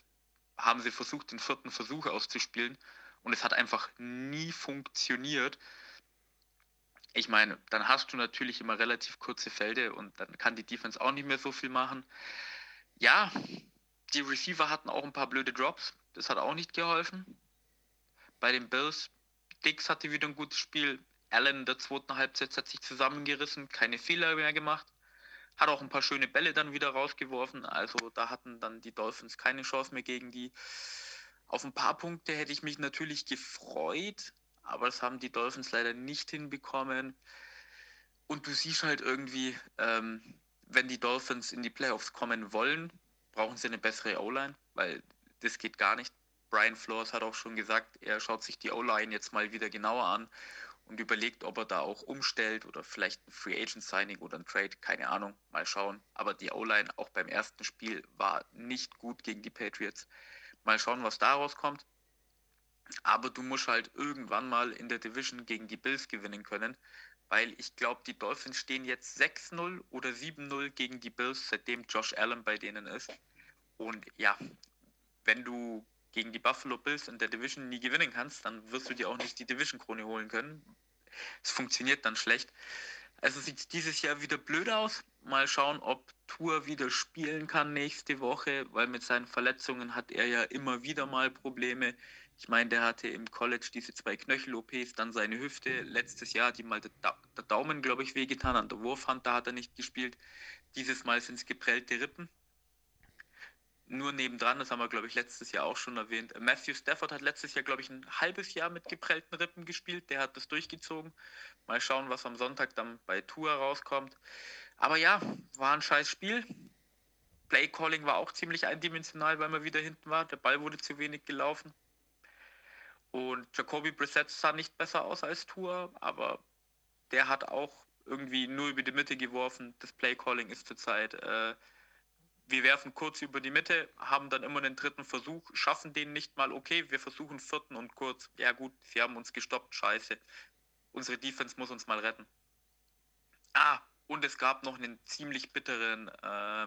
Speaker 4: haben sie versucht, den vierten Versuch auszuspielen und es hat einfach nie funktioniert. Ich meine, dann hast du natürlich immer relativ kurze Felde und dann kann die Defense auch nicht mehr so viel machen. Ja, die Receiver hatten auch ein paar blöde Drops. Das hat auch nicht geholfen. Bei den Bills, Dix hatte wieder ein gutes Spiel. Allen in der zweiten Halbzeit hat sich zusammengerissen, keine Fehler mehr gemacht. Hat auch ein paar schöne Bälle dann wieder rausgeworfen. Also da hatten dann die Dolphins keine Chance mehr gegen die. Auf ein paar Punkte hätte ich mich natürlich gefreut, aber das haben die Dolphins leider nicht hinbekommen. Und du siehst halt irgendwie, ähm, wenn die Dolphins in die Playoffs kommen wollen, brauchen sie eine bessere O-Line, weil das geht gar nicht. Brian Flores hat auch schon gesagt, er schaut sich die O-Line jetzt mal wieder genauer an und überlegt, ob er da auch umstellt oder vielleicht ein Free Agent Signing oder ein Trade, keine Ahnung, mal schauen. Aber die O-Line auch beim ersten Spiel war nicht gut gegen die Patriots. Mal schauen, was daraus kommt. Aber du musst halt irgendwann mal in der Division gegen die Bills gewinnen können, weil ich glaube, die Dolphins stehen jetzt 6-0 oder 7-0 gegen die Bills, seitdem Josh Allen bei denen ist. Und ja, wenn du gegen die Buffalo Bills in der Division nie gewinnen kannst, dann wirst du dir auch nicht die Division-Krone holen können. Es funktioniert dann schlecht. Also sieht dieses Jahr wieder blöd aus. Mal schauen, ob Tour wieder spielen kann nächste Woche, weil mit seinen Verletzungen hat er ja immer wieder mal Probleme. Ich meine, der hatte im College diese zwei Knöchel-OPs, dann seine Hüfte. Letztes Jahr hat ihm mal der, da der Daumen, glaube ich, wehgetan. An der Wurfhand, da hat er nicht gespielt. Dieses Mal sind es geprellte Rippen nur nebendran, das haben wir, glaube ich, letztes Jahr auch schon erwähnt. Matthew Stafford hat letztes Jahr, glaube ich, ein halbes Jahr mit geprellten Rippen gespielt. Der hat das durchgezogen. Mal schauen, was am Sonntag dann bei Tour rauskommt. Aber ja, war ein scheiß Spiel. Playcalling war auch ziemlich eindimensional, weil man wieder hinten war. Der Ball wurde zu wenig gelaufen. Und Jacoby Brissett sah nicht besser aus als Tour, aber der hat auch irgendwie nur über die Mitte geworfen. Das Playcalling ist zurzeit äh, wir werfen kurz über die Mitte, haben dann immer den dritten Versuch, schaffen den nicht mal, okay, wir versuchen vierten und kurz. Ja gut, sie haben uns gestoppt, scheiße. Unsere Defense muss uns mal retten. Ah, und es gab noch einen ziemlich bitteren äh,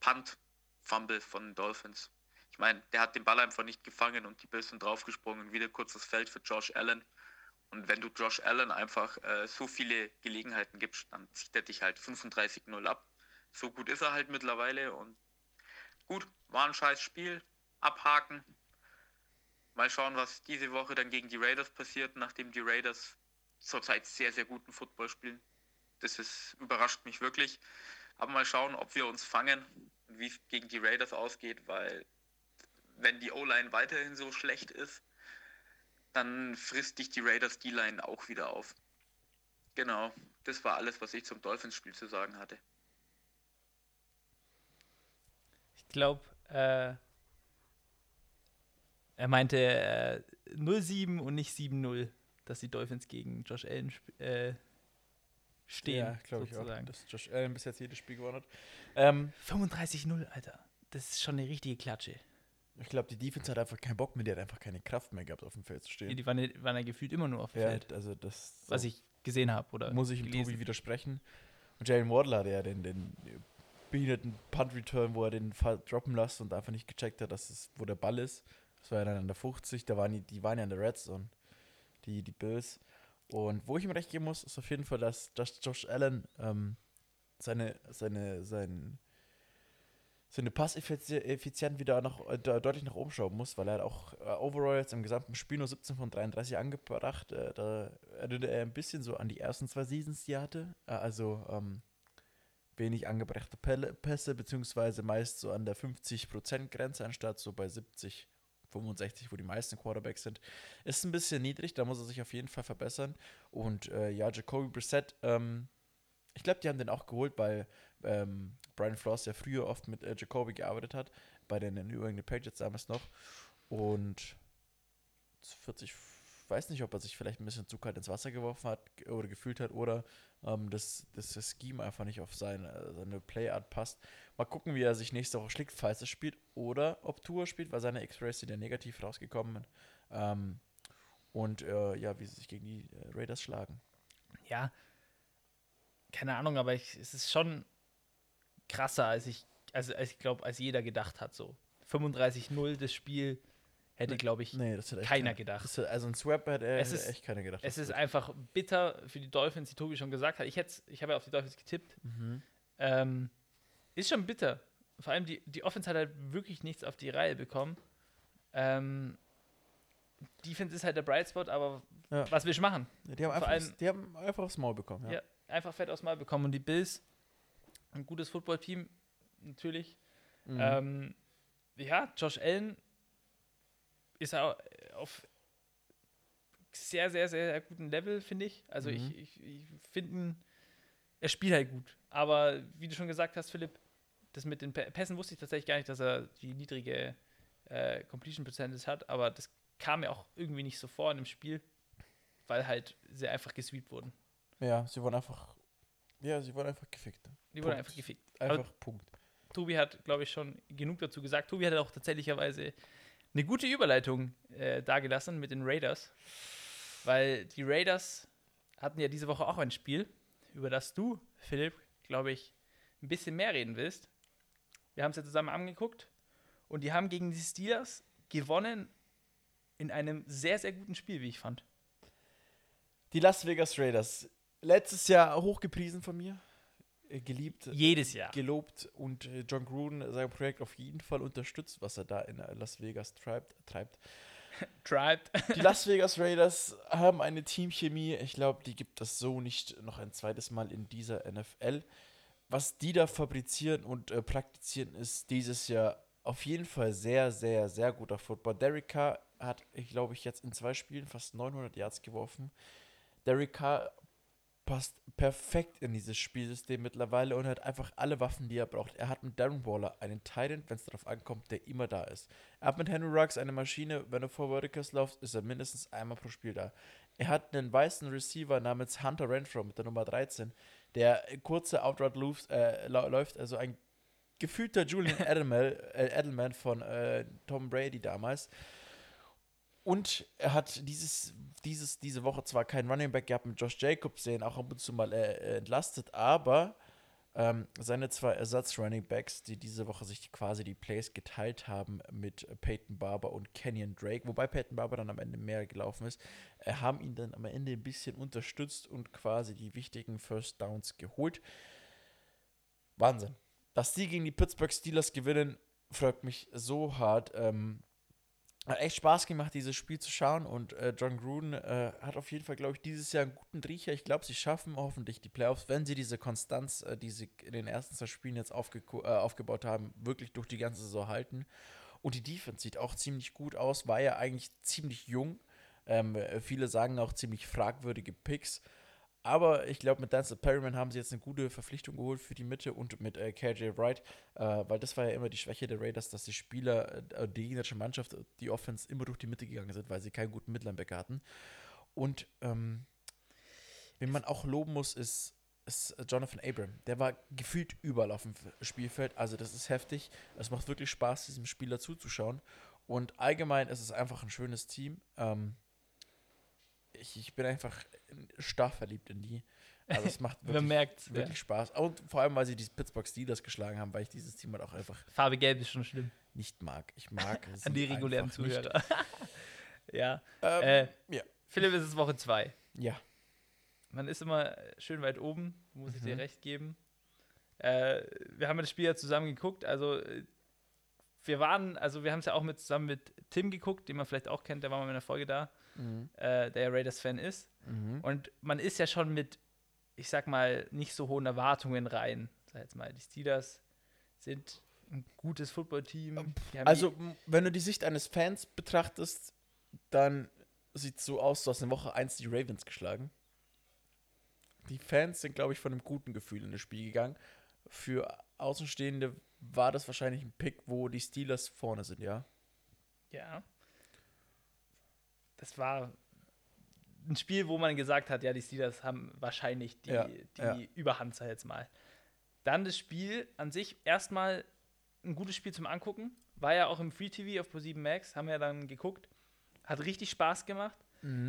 Speaker 4: Punt-Fumble von Dolphins. Ich meine, der hat den Ball einfach nicht gefangen und die Bills sind draufgesprungen. Wieder kurzes Feld für Josh Allen. Und wenn du Josh Allen einfach äh, so viele Gelegenheiten gibst, dann zieht er dich halt 35-0 ab so gut ist er halt mittlerweile und gut, war ein scheiß Spiel, abhaken. Mal schauen, was diese Woche dann gegen die Raiders passiert, nachdem die Raiders zurzeit sehr, sehr guten Football spielen. Das ist, überrascht mich wirklich. Aber mal schauen, ob wir uns fangen und wie es gegen die Raiders ausgeht, weil wenn die O-Line weiterhin so schlecht ist, dann frisst dich die Raiders D-Line auch wieder auf. Genau, das war alles, was ich zum Dolphins-Spiel zu sagen hatte.
Speaker 1: Ich glaube, äh, er meinte äh, 0-7 und nicht 7-0, dass die Dolphins gegen Josh Allen äh, stehen. Ja,
Speaker 2: glaube ich auch, dass Josh Allen bis jetzt jedes Spiel gewonnen hat. Ähm,
Speaker 1: 35-0, Alter. Das ist schon eine richtige Klatsche.
Speaker 2: Ich glaube, die Defense hat einfach keinen Bock mehr, die hat einfach keine Kraft mehr gehabt, auf dem Feld zu stehen.
Speaker 1: Die waren, waren ja gefühlt immer nur auf dem
Speaker 2: ja,
Speaker 1: Feld.
Speaker 2: Also das
Speaker 1: so Was ich gesehen habe. oder
Speaker 2: Muss ich dem Tobi widersprechen. Und Jalen Wardle hat ja den, den behinderten Punt-Return, wo er den Fall droppen lässt und einfach nicht gecheckt hat, dass es, wo der Ball ist. Das war ja dann an der 50, da waren die, die waren ja in der Red Zone, die, die Bills. Und wo ich ihm recht geben muss, ist auf jeden Fall, dass, dass Josh Allen ähm, seine, seine, sein, seine Passeffizienz wieder nach, äh, deutlich nach oben schrauben muss, weil er auch äh, overall jetzt im gesamten Spiel nur 17 von 33 angebracht. Äh, da erinnert er ein bisschen so an die ersten zwei Seasons, die er hatte. Also ähm, wenig angebrachte Pässe, beziehungsweise meist so an der 50%-Grenze, anstatt so bei 70, 65, wo die meisten Quarterbacks sind. Ist ein bisschen niedrig, da muss er sich auf jeden Fall verbessern. Und äh, ja, Jacoby Brissett, ähm, ich glaube, die haben den auch geholt, weil ähm, Brian Floss ja früher oft mit äh, Jacoby gearbeitet hat, bei den New England Patriots damals noch. Und 40, weiß nicht, ob er sich vielleicht ein bisschen zu kalt ins Wasser geworfen hat oder gefühlt hat oder ähm, dass, dass das Scheme einfach nicht auf seine, seine Playart passt. Mal gucken, wie er sich nächste Woche schlägt, falls er spielt oder ob Tour spielt, weil seine X-Rays sind ja negativ rausgekommen. Ähm, und äh, ja, wie sie sich gegen die äh, Raiders schlagen.
Speaker 1: Ja, keine Ahnung, aber ich, es ist schon krasser, als ich, also als ich glaube, als jeder gedacht hat. So 35-0 das Spiel Hätte, glaube ich,
Speaker 2: nee,
Speaker 1: keiner gedacht.
Speaker 2: Das, also ein Swap hätte,
Speaker 1: es
Speaker 2: hätte echt keiner gedacht.
Speaker 1: Es ist einfach bitter für die Dolphins, die Tobi schon gesagt hat. Ich, ich habe ja auf die Dolphins getippt. Mhm. Ähm, ist schon bitter. Vor allem die, die Offense hat halt wirklich nichts auf die Reihe bekommen. Ähm, Defense ist halt der Bright Spot, aber ja. was willst du machen?
Speaker 2: Ja, die, haben einfach, allem, die haben einfach aufs Maul bekommen. Ja.
Speaker 1: ja, einfach fett aufs Maul bekommen. Und die Bills, ein gutes Footballteam, natürlich. Mhm. Ähm, ja, Josh Allen ist auf sehr, sehr, sehr guten Level, finde ich. Also mhm. ich, ich, ich finde, er spielt halt gut. Aber wie du schon gesagt hast, Philipp, das mit den Pässen wusste ich tatsächlich gar nicht, dass er die niedrige äh, Completion Percentage hat, aber das kam mir auch irgendwie nicht so vor in dem Spiel, weil halt sehr einfach gesweept wurden.
Speaker 2: Ja, sie wurden einfach, ja, sie wurden einfach gefickt.
Speaker 1: Die wurden einfach gefickt.
Speaker 2: Einfach aber Punkt.
Speaker 1: Tobi hat, glaube ich, schon genug dazu gesagt. Tobi hat auch tatsächlicherweise eine gute Überleitung äh, dargelassen mit den Raiders, weil die Raiders hatten ja diese Woche auch ein Spiel, über das du, Philipp, glaube ich, ein bisschen mehr reden willst. Wir haben es ja zusammen angeguckt und die haben gegen die Steelers gewonnen in einem sehr, sehr guten Spiel, wie ich fand.
Speaker 2: Die Las Vegas Raiders. Letztes Jahr hochgepriesen von mir. äh, Geliebt,
Speaker 1: Jedes Jahr.
Speaker 2: gelobt und äh, John Gruden sein Projekt auf jeden Fall unterstützt, was er da in äh, Las Vegas treibt. treibt. <laughs>
Speaker 1: Tribed.
Speaker 2: Die Las Vegas Raiders haben eine Teamchemie. Ich glaube, die gibt es so nicht noch ein zweites Mal in dieser NFL. Was die da fabrizieren und äh, praktizieren, ist dieses Jahr auf jeden Fall sehr, sehr, sehr guter Football. Derek Carr hat, ich glaube, ich jetzt in zwei Spielen fast 900 Yards geworfen. Derek Carr passt perfekt in dieses Spielsystem mittlerweile und hat einfach alle Waffen, die er braucht. Er hat mit Darren Waller einen Titan, wenn es darauf ankommt, der immer da ist. Er hat mit Henry Ruggs eine Maschine, wenn er vor Verticals läuft, ist er mindestens einmal pro Spiel da. Er hat einen weißen Receiver namens Hunter Renfro mit der Nummer 13, der kurze Outroute läuft, äh, läuft, also ein gefühlter Julian <laughs> Edelman, äh, Edelman von äh, Tom Brady damals. Und er hat dieses, dieses, diese Woche zwar keinen Running Back gehabt mit Josh Jacobs, der auch ab und zu mal äh, äh, entlastet, aber ähm, seine zwei Ersatz-Running Backs, die diese Woche sich quasi die Plays geteilt haben mit Peyton Barber und Kenyon Drake, wobei Peyton Barber dann am Ende mehr gelaufen ist, äh, haben ihn dann am Ende ein bisschen unterstützt und quasi die wichtigen First Downs geholt. Wahnsinn. Dass die gegen die Pittsburgh Steelers gewinnen, freut mich so hart. Ähm, hat echt Spaß gemacht, dieses Spiel zu schauen und äh, John Gruden äh, hat auf jeden Fall, glaube ich, dieses Jahr einen guten Riecher. Ich glaube, sie schaffen hoffentlich die Playoffs, wenn sie diese Konstanz, äh, die sie in den ersten zwei Spielen jetzt aufge äh, aufgebaut haben, wirklich durch die ganze Saison halten. Und die Defense sieht auch ziemlich gut aus, war ja eigentlich ziemlich jung. Ähm, äh, viele sagen auch ziemlich fragwürdige Picks. Aber ich glaube, mit Dance Perryman haben sie jetzt eine gute Verpflichtung geholt für die Mitte und mit äh, KJ Wright, äh, weil das war ja immer die Schwäche der Raiders, dass die Spieler, äh, die gegnerische Mannschaft, die Offense immer durch die Mitte gegangen sind, weil sie keinen guten Midlinebacker hatten. Und ähm, wen man auch loben muss, ist, ist Jonathan Abram. Der war gefühlt überall auf dem Spielfeld. Also das ist heftig. Es macht wirklich Spaß, diesem Spieler zuzuschauen. Und allgemein ist es einfach ein schönes Team. Ähm, ich, ich bin einfach starr verliebt in die. Also es macht <laughs> wirklich,
Speaker 1: es.
Speaker 2: wirklich Spaß. Und vor allem, weil sie die Pittsburgh Steelers geschlagen haben, weil ich dieses Team halt auch einfach
Speaker 1: Farbe Gelb ist schon schlimm.
Speaker 2: nicht mag. Ich mag <laughs>
Speaker 1: An die regulären. Zuhörer. <laughs> ja.
Speaker 2: Ähm,
Speaker 1: Äh,
Speaker 2: ja.
Speaker 1: Philipp, es ist Woche 2.
Speaker 2: ja.
Speaker 1: Man ist immer schön weit oben, muss ich dir
Speaker 2: Mhm.
Speaker 1: recht geben. Äh, wir haben das Spiel ja zusammen geguckt, also äh, wir waren, also wir haben es ja auch mit zusammen mit Tim geguckt, den man vielleicht auch kennt, der war mal in der Folge da,
Speaker 2: Mhm.
Speaker 1: äh, der ja Raiders-Fan ist.
Speaker 2: Mhm.
Speaker 1: Und man ist ja schon mit, ich sag mal, nicht so hohen Erwartungen rein. Sag jetzt mal, die Steelers sind ein gutes Footballteam. Haben
Speaker 2: Also, wenn du die Sicht eines Fans betrachtest, dann sieht es so aus, du hast in Woche 1 die Ravens geschlagen. Die Fans sind, glaube ich, von einem guten Gefühl in das Spiel gegangen. Für Außenstehende war das wahrscheinlich ein Pick, wo die Steelers vorne sind, ja?
Speaker 1: ja. Das war ein Spiel, wo man gesagt hat, ja, die Steelers haben wahrscheinlich die,
Speaker 2: Ja,
Speaker 1: die
Speaker 2: ja.
Speaker 1: Überhand, sag jetzt mal. Dann das Spiel an sich erstmal ein gutes Spiel zum Angucken. War ja auch im Free TV auf Pro7 Max, haben wir dann geguckt. Hat richtig Spaß gemacht.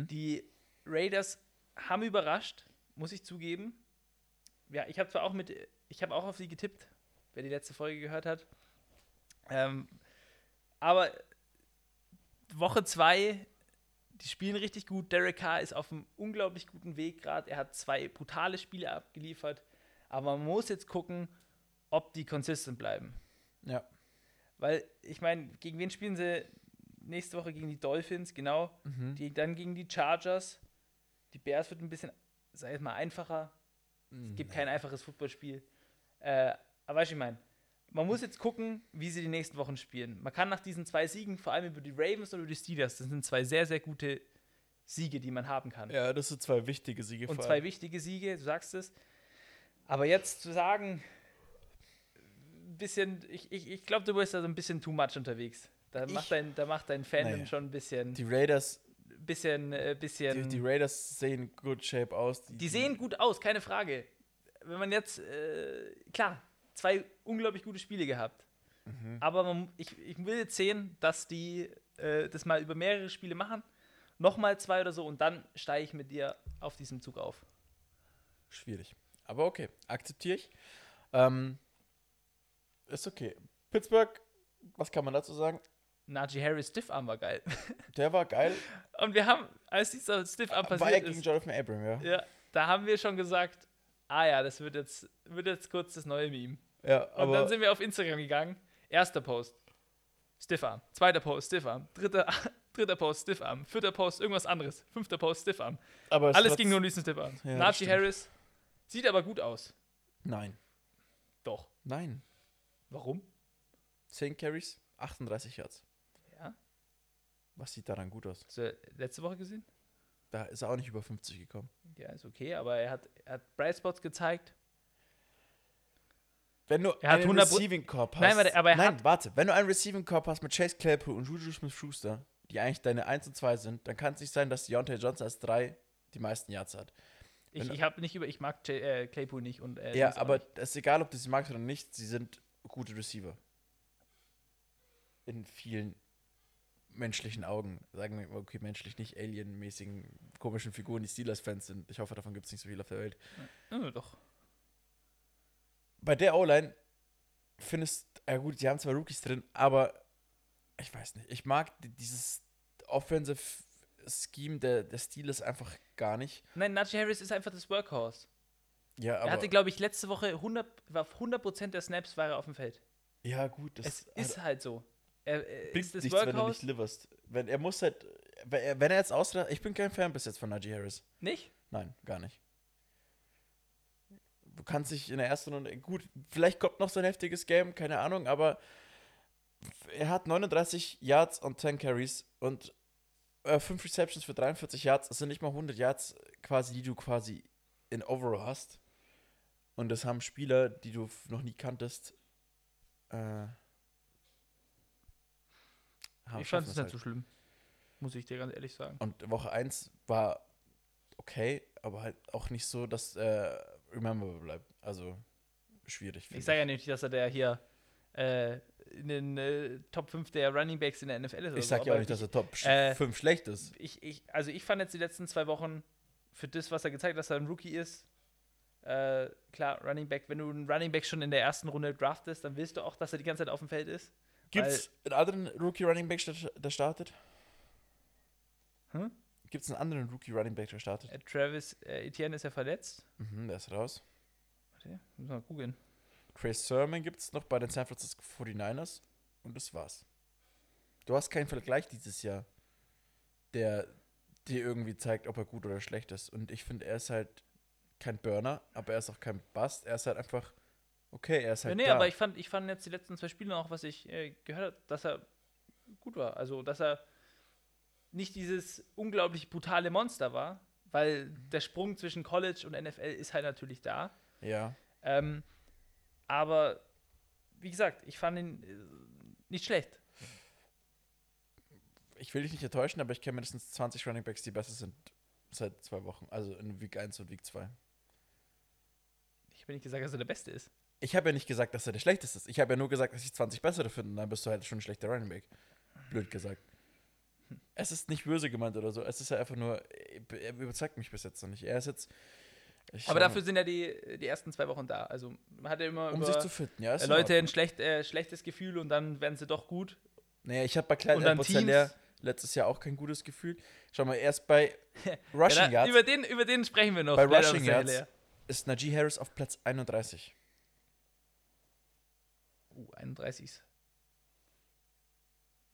Speaker 1: Die Raiders haben überrascht, muss ich zugeben. Ja, ich habe zwar auch mit, ich habe auch auf sie getippt, wer die letzte Folge gehört hat. Ähm, aber Woche 2, die spielen richtig gut. Derek Carr ist auf einem unglaublich guten Weg gerade. Er hat zwei brutale Spiele abgeliefert. Aber man muss jetzt gucken, ob die consistent bleiben.
Speaker 2: Ja.
Speaker 1: Weil, ich meine, gegen wen spielen sie nächste Woche? Gegen die Dolphins, genau.
Speaker 2: Mhm.
Speaker 1: Die, dann gegen die Chargers. Die Bears wird ein bisschen, sag ich mal, einfacher. Es gibt kein einfaches Footballspiel. Äh, aber weißt du, ich meine, man muss jetzt gucken, wie sie die nächsten Wochen spielen. Man kann nach diesen zwei Siegen, vor allem über die Ravens und über die Steelers, das sind zwei sehr, sehr gute Siege, die man haben kann.
Speaker 2: Ja, das sind zwei wichtige Siege.
Speaker 1: und zwei wichtige Siege, du sagst es. Aber jetzt zu sagen, ein bisschen, ich, ich, ich glaube, du bist da so ein bisschen too much unterwegs. Da
Speaker 2: Ich-
Speaker 1: macht dein, da macht dein Fandom
Speaker 2: Naja.
Speaker 1: schon ein bisschen,
Speaker 2: Die Raiders,
Speaker 1: bisschen, äh, bisschen.
Speaker 2: die, die Raiders sehen good shape aus.
Speaker 1: Die sehen gut aus, keine Frage. Wenn man jetzt, äh, klar, zwei unglaublich gute Spiele gehabt.
Speaker 2: Mhm.
Speaker 1: Aber man, ich, ich will jetzt sehen, dass die äh, das mal über mehrere Spiele machen. Nochmal zwei oder so und dann steige ich mit dir auf diesem Zug auf.
Speaker 2: Schwierig. Aber okay, akzeptiere ich. Ähm, ist okay. Pittsburgh, was kann man dazu sagen?
Speaker 1: Najee Harris Stiffarm war geil. <laughs>
Speaker 2: Der war geil.
Speaker 1: Und wir haben, als dieser Stiffarm
Speaker 2: war er
Speaker 1: passiert
Speaker 2: gegen
Speaker 1: ist,
Speaker 2: Jonathan Abram, ja.
Speaker 1: ja, da haben wir schon gesagt, ah ja, das wird jetzt, wird jetzt kurz das neue Meme.
Speaker 2: Ja,
Speaker 1: Und dann sind wir auf Instagram gegangen. Erster Post, Stiffarm. Zweiter Post, Stiffarm. Dritter, <laughs> dritter Post, Stiffarm. Vierter Post, irgendwas anderes. Fünfter Post, Stiffarm.
Speaker 2: aber es
Speaker 1: Alles ging nur um diesen Stiffarm.
Speaker 2: Ja,
Speaker 1: Najee. Harris sieht aber gut aus.
Speaker 2: Nein.
Speaker 1: Doch.
Speaker 2: Nein.
Speaker 1: Warum?
Speaker 2: 10 Carries, 38 Yards.
Speaker 1: Ja.
Speaker 2: Was sieht daran gut aus?
Speaker 1: Hast du letzte Woche gesehen?
Speaker 2: Da ist er auch nicht über 50 gekommen.
Speaker 1: Ja, ist okay, aber er hat, er hat Bright Spots gezeigt.
Speaker 2: Wenn du
Speaker 1: Er hat
Speaker 2: einen
Speaker 1: 100
Speaker 2: Receiving Corp hast.
Speaker 1: Nein, warte, aber er
Speaker 2: nein,
Speaker 1: hat-
Speaker 2: warte. Wenn du einen Receiving Corp hast mit Chase Claypool und Juju Smith-Schuster, die eigentlich deine 1 und 2 sind, dann kann es nicht sein, dass Deontay Johnson als 3 die meisten Yards hat.
Speaker 1: Ich,
Speaker 2: Wenn-
Speaker 1: ich habe nicht über, ich mag J, äh, Claypool nicht und äh,
Speaker 2: ja, aber es ist egal, ob du sie magst oder nicht, sie sind gute Receiver. In vielen menschlichen Augen. Sagen wir, okay, menschlich nicht, alienmäßigen, komischen Figuren, die Steelers-Fans sind. Ich hoffe, davon gibt es nicht so viel auf der Welt.
Speaker 1: Ja, doch.
Speaker 2: Bei der O-Line findest, ja gut, die haben zwar Rookies drin, aber ich weiß nicht, ich mag di- dieses Offensive Scheme der, der Steelers einfach gar nicht.
Speaker 1: Nein, Najee Harris ist einfach das Workhorse.
Speaker 2: Ja,
Speaker 1: er
Speaker 2: aber,
Speaker 1: hatte, glaube ich, letzte Woche 100, war auf 100% der Snaps war er auf dem Feld.
Speaker 2: ja gut, das
Speaker 1: es ist halt so. Er, er ist das
Speaker 2: nichts, wenn du nicht liverst. Wenn, er muss halt, wenn er, er jetzt ausreicht, ich bin kein Fan bis jetzt von Najee Harris.
Speaker 1: Nicht?
Speaker 2: Nein, gar nicht. Du kannst dich in der ersten Runde, gut, vielleicht kommt noch so ein heftiges Game, keine Ahnung, aber er hat 39 Yards und 10 Carries und 5 Receptions für 43 Yards. Das sind nicht mal 100 Yards quasi, die du quasi in Overall hast. Und das haben Spieler, die du noch nie kanntest, äh,
Speaker 1: ich fand es nicht
Speaker 2: halt.
Speaker 1: so schlimm. Muss ich dir ganz ehrlich sagen.
Speaker 2: Und Woche 1 war okay, aber halt auch nicht so, dass äh, rememberable bleibt. Also schwierig.
Speaker 1: Ich sage ja nicht, dass er der hier äh, in den äh, Top 5 der Running Backs in der NFL ist.
Speaker 2: Ich
Speaker 1: so,
Speaker 2: sag ja auch nicht, dass er Top
Speaker 1: äh,
Speaker 2: 5 schlecht ist.
Speaker 1: ich, ich, also ich fand jetzt die letzten zwei Wochen für das, was er gezeigt hat, dass er ein Rookie ist, äh, klar, Running Back, wenn du einen Running Back schon in der ersten Runde draftest, dann willst du auch, dass er die ganze Zeit auf dem Feld ist.
Speaker 2: Gibt es einen anderen Rookie Running Back, der, der startet?
Speaker 1: Hm?
Speaker 2: Gibt es einen anderen Rookie Running Back, der startet?
Speaker 1: Äh, Travis äh, Etienne ist ja verletzt.
Speaker 2: Mhm, der ist raus.
Speaker 1: Warte, muss mal googeln.
Speaker 2: Chris Sermon gibt es noch bei den San Francisco 49ers und das war's. Du hast keinen Vergleich dieses Jahr, der dir irgendwie zeigt, ob er gut oder schlecht ist. Und ich finde, er ist halt kein Burner, aber er ist auch kein Bust. Er ist halt einfach okay, er ist
Speaker 1: Ja,
Speaker 2: halt
Speaker 1: nee,
Speaker 2: da.
Speaker 1: aber ich fand, ich fand jetzt die letzten zwei Spiele auch, was ich äh, gehört habe, dass er gut war. Also, dass er nicht dieses unglaublich brutale Monster war, weil der Sprung zwischen College und NFL ist halt natürlich da.
Speaker 2: ja,
Speaker 1: Ähm, aber wie gesagt, ich fand ihn äh, nicht schlecht.
Speaker 2: ich will dich nicht enttäuschen, aber ich kenne mindestens 20 Running Backs, die besser sind seit zwei Wochen. Also in Week 1 und Week 2.
Speaker 1: Ich habe nicht gesagt, dass er der Beste ist.
Speaker 2: Ich habe ja nicht gesagt, dass er der schlechteste ist. Ich habe ja nur gesagt, dass ich 20 bessere finde. Und dann bist du halt schon ein schlechter Running Back. Blöd gesagt. Es ist nicht böse gemeint oder so. Es ist ja einfach nur, er überzeugt mich bis jetzt noch nicht. Er ist jetzt.
Speaker 1: Aber dafür sind ja die, die ersten zwei Wochen da. Also man hat ja immer
Speaker 2: um
Speaker 1: über
Speaker 2: sich zu fitten, ja.
Speaker 1: äh, Leute ein schlecht, äh, schlechtes Gefühl und dann werden sie doch gut.
Speaker 2: Naja, ich habe bei Klein
Speaker 1: Und dann
Speaker 2: Epozellär
Speaker 1: Teams.
Speaker 2: letztes Jahr auch kein gutes Gefühl. Schau mal, erst bei <laughs>
Speaker 1: Ja,
Speaker 2: Rushing
Speaker 1: da,
Speaker 2: Yards
Speaker 1: über, den, über den sprechen wir noch.
Speaker 2: Bei Rushing Yards. ist Najee Harris auf Platz 31.
Speaker 1: Uh, 31 ist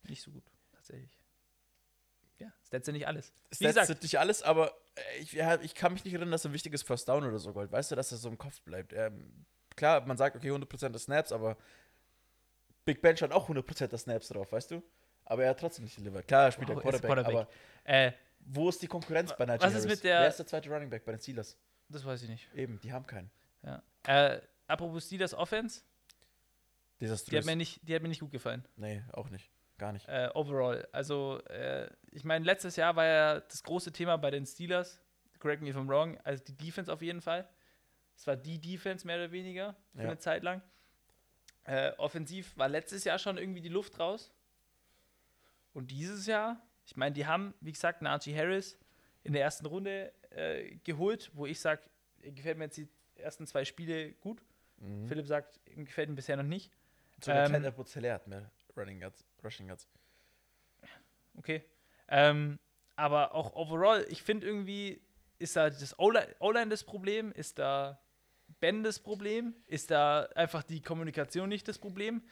Speaker 1: nicht so gut, tatsächlich. Nicht alles. Gesagt,
Speaker 2: sind nicht alles, aber äh, ich, ja, ich kann mich nicht erinnern, dass er ein wichtiges First Down oder so gold. Weißt du, dass er so im Kopf bleibt? Ähm, klar, man sagt, okay, 100% der Snaps, aber Big Ben hat auch 100% der Snaps drauf, weißt du? Aber er hat trotzdem nicht delivered. Klar, er spielt
Speaker 1: Wow,
Speaker 2: der
Speaker 1: er ist
Speaker 2: Quarterback,
Speaker 1: Quarterback.
Speaker 2: aber
Speaker 1: äh,
Speaker 2: wo ist die Konkurrenz bei Najee
Speaker 1: Was ist mit der-
Speaker 2: Wer ist der zweite Running Back bei den Steelers?
Speaker 1: das weiß ich nicht.
Speaker 2: Eben, die haben keinen.
Speaker 1: Ja. Äh, apropos Steelers Offense, die hat,
Speaker 2: Desaströs.
Speaker 1: mir nicht, die hat mir nicht gut gefallen.
Speaker 2: Nee, auch nicht. Gar nicht.
Speaker 1: Äh, overall. Also, äh, ich meine, letztes Jahr war ja das große Thema bei den Steelers, correct me if I'm wrong, also die Defense auf jeden Fall. Es war die Defense mehr oder weniger für
Speaker 2: Ja.
Speaker 1: eine Zeit lang. Äh, offensiv war letztes Jahr schon irgendwie die Luft raus. Und dieses Jahr, ich meine, die haben, wie gesagt, Najee Harris in der ersten Runde äh, geholt, wo ich sage, gefällt mir jetzt die ersten zwei Spiele gut.
Speaker 2: Mhm.
Speaker 1: Philipp sagt, ihm gefällt ihm bisher noch nicht.
Speaker 2: Sogar
Speaker 1: ähm,
Speaker 2: Klein Epozellär hat mehr Running Yards, Rushing Yards.
Speaker 1: okay. Ähm, aber auch overall, ich finde irgendwie, ist da das O-Line das Problem? Ist da Ben das Problem? Ist da einfach die Kommunikation nicht das Problem?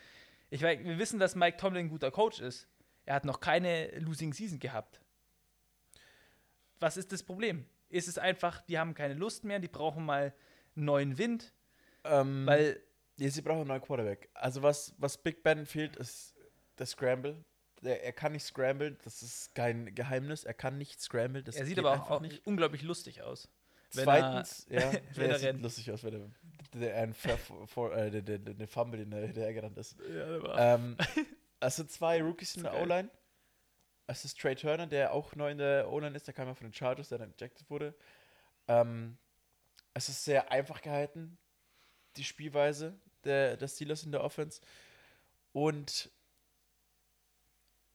Speaker 1: Ich weiß, wir wissen, dass Mike Tomlin ein guter Coach ist. Er hat noch keine Losing Season gehabt. Was ist das Problem? Ist es einfach, die haben keine Lust mehr, die brauchen mal neuen Wind?
Speaker 2: Ähm,
Speaker 1: Weil
Speaker 2: ja, sie brauchen einen neuen Quarterback. Also was, was Big Ben fehlt, ist der Scramble. Der, er kann nicht scramble, das ist kein Geheimnis. Er kann nicht scramble. Das
Speaker 1: er sieht aber
Speaker 2: einfach
Speaker 1: auch unglaublich lustig aus.
Speaker 2: Zweitens, ja, <laughs>
Speaker 1: wenn er
Speaker 2: sieht
Speaker 1: rennt.
Speaker 2: lustig aus, wenn er der, ein vor, äh, der, der, der, Fumble in der, der gerannt ist.
Speaker 1: Ja,
Speaker 2: Ähm, sind <laughs> zwei Rookies in der. O-Line. Es ist Trey Turner, der auch neu in der O-Line ist, der kam ja von den Chargers, der dann ejected wurde. Ähm, es ist sehr einfach gehalten, die Spielweise der, der Steelers in der Offense. Und